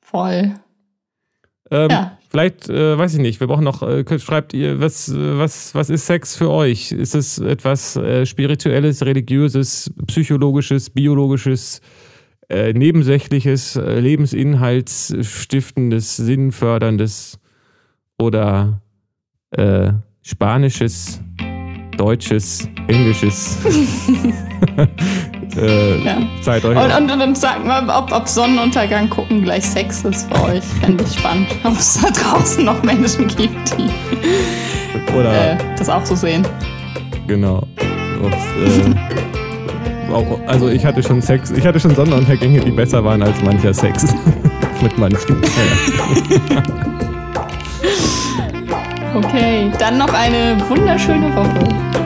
Voll. Ähm, ja. Vielleicht, äh, weiß ich nicht, wir brauchen noch, äh, schreibt ihr, was, was, was ist Sex für euch? Ist es etwas äh, Spirituelles, Religiöses, Psychologisches, Biologisches? äh, nebensächliches, äh, lebensinhaltsstiftendes, sinnförderndes oder äh, spanisches, deutsches, englisches. äh, ja. Seid euch und, und, und sagt mal, ob, ob Sonnenuntergang gucken gleich Sex ist für euch. Fände ich spannend. Ob es da draußen noch Menschen gibt, die oder, äh, das auch so sehen. Genau. Äh, also ich hatte schon Sex, ich hatte schon Sonnenuntergänge, die besser waren als mancher Sex. Mit manchen. Okay, dann noch eine wunderschöne Woche.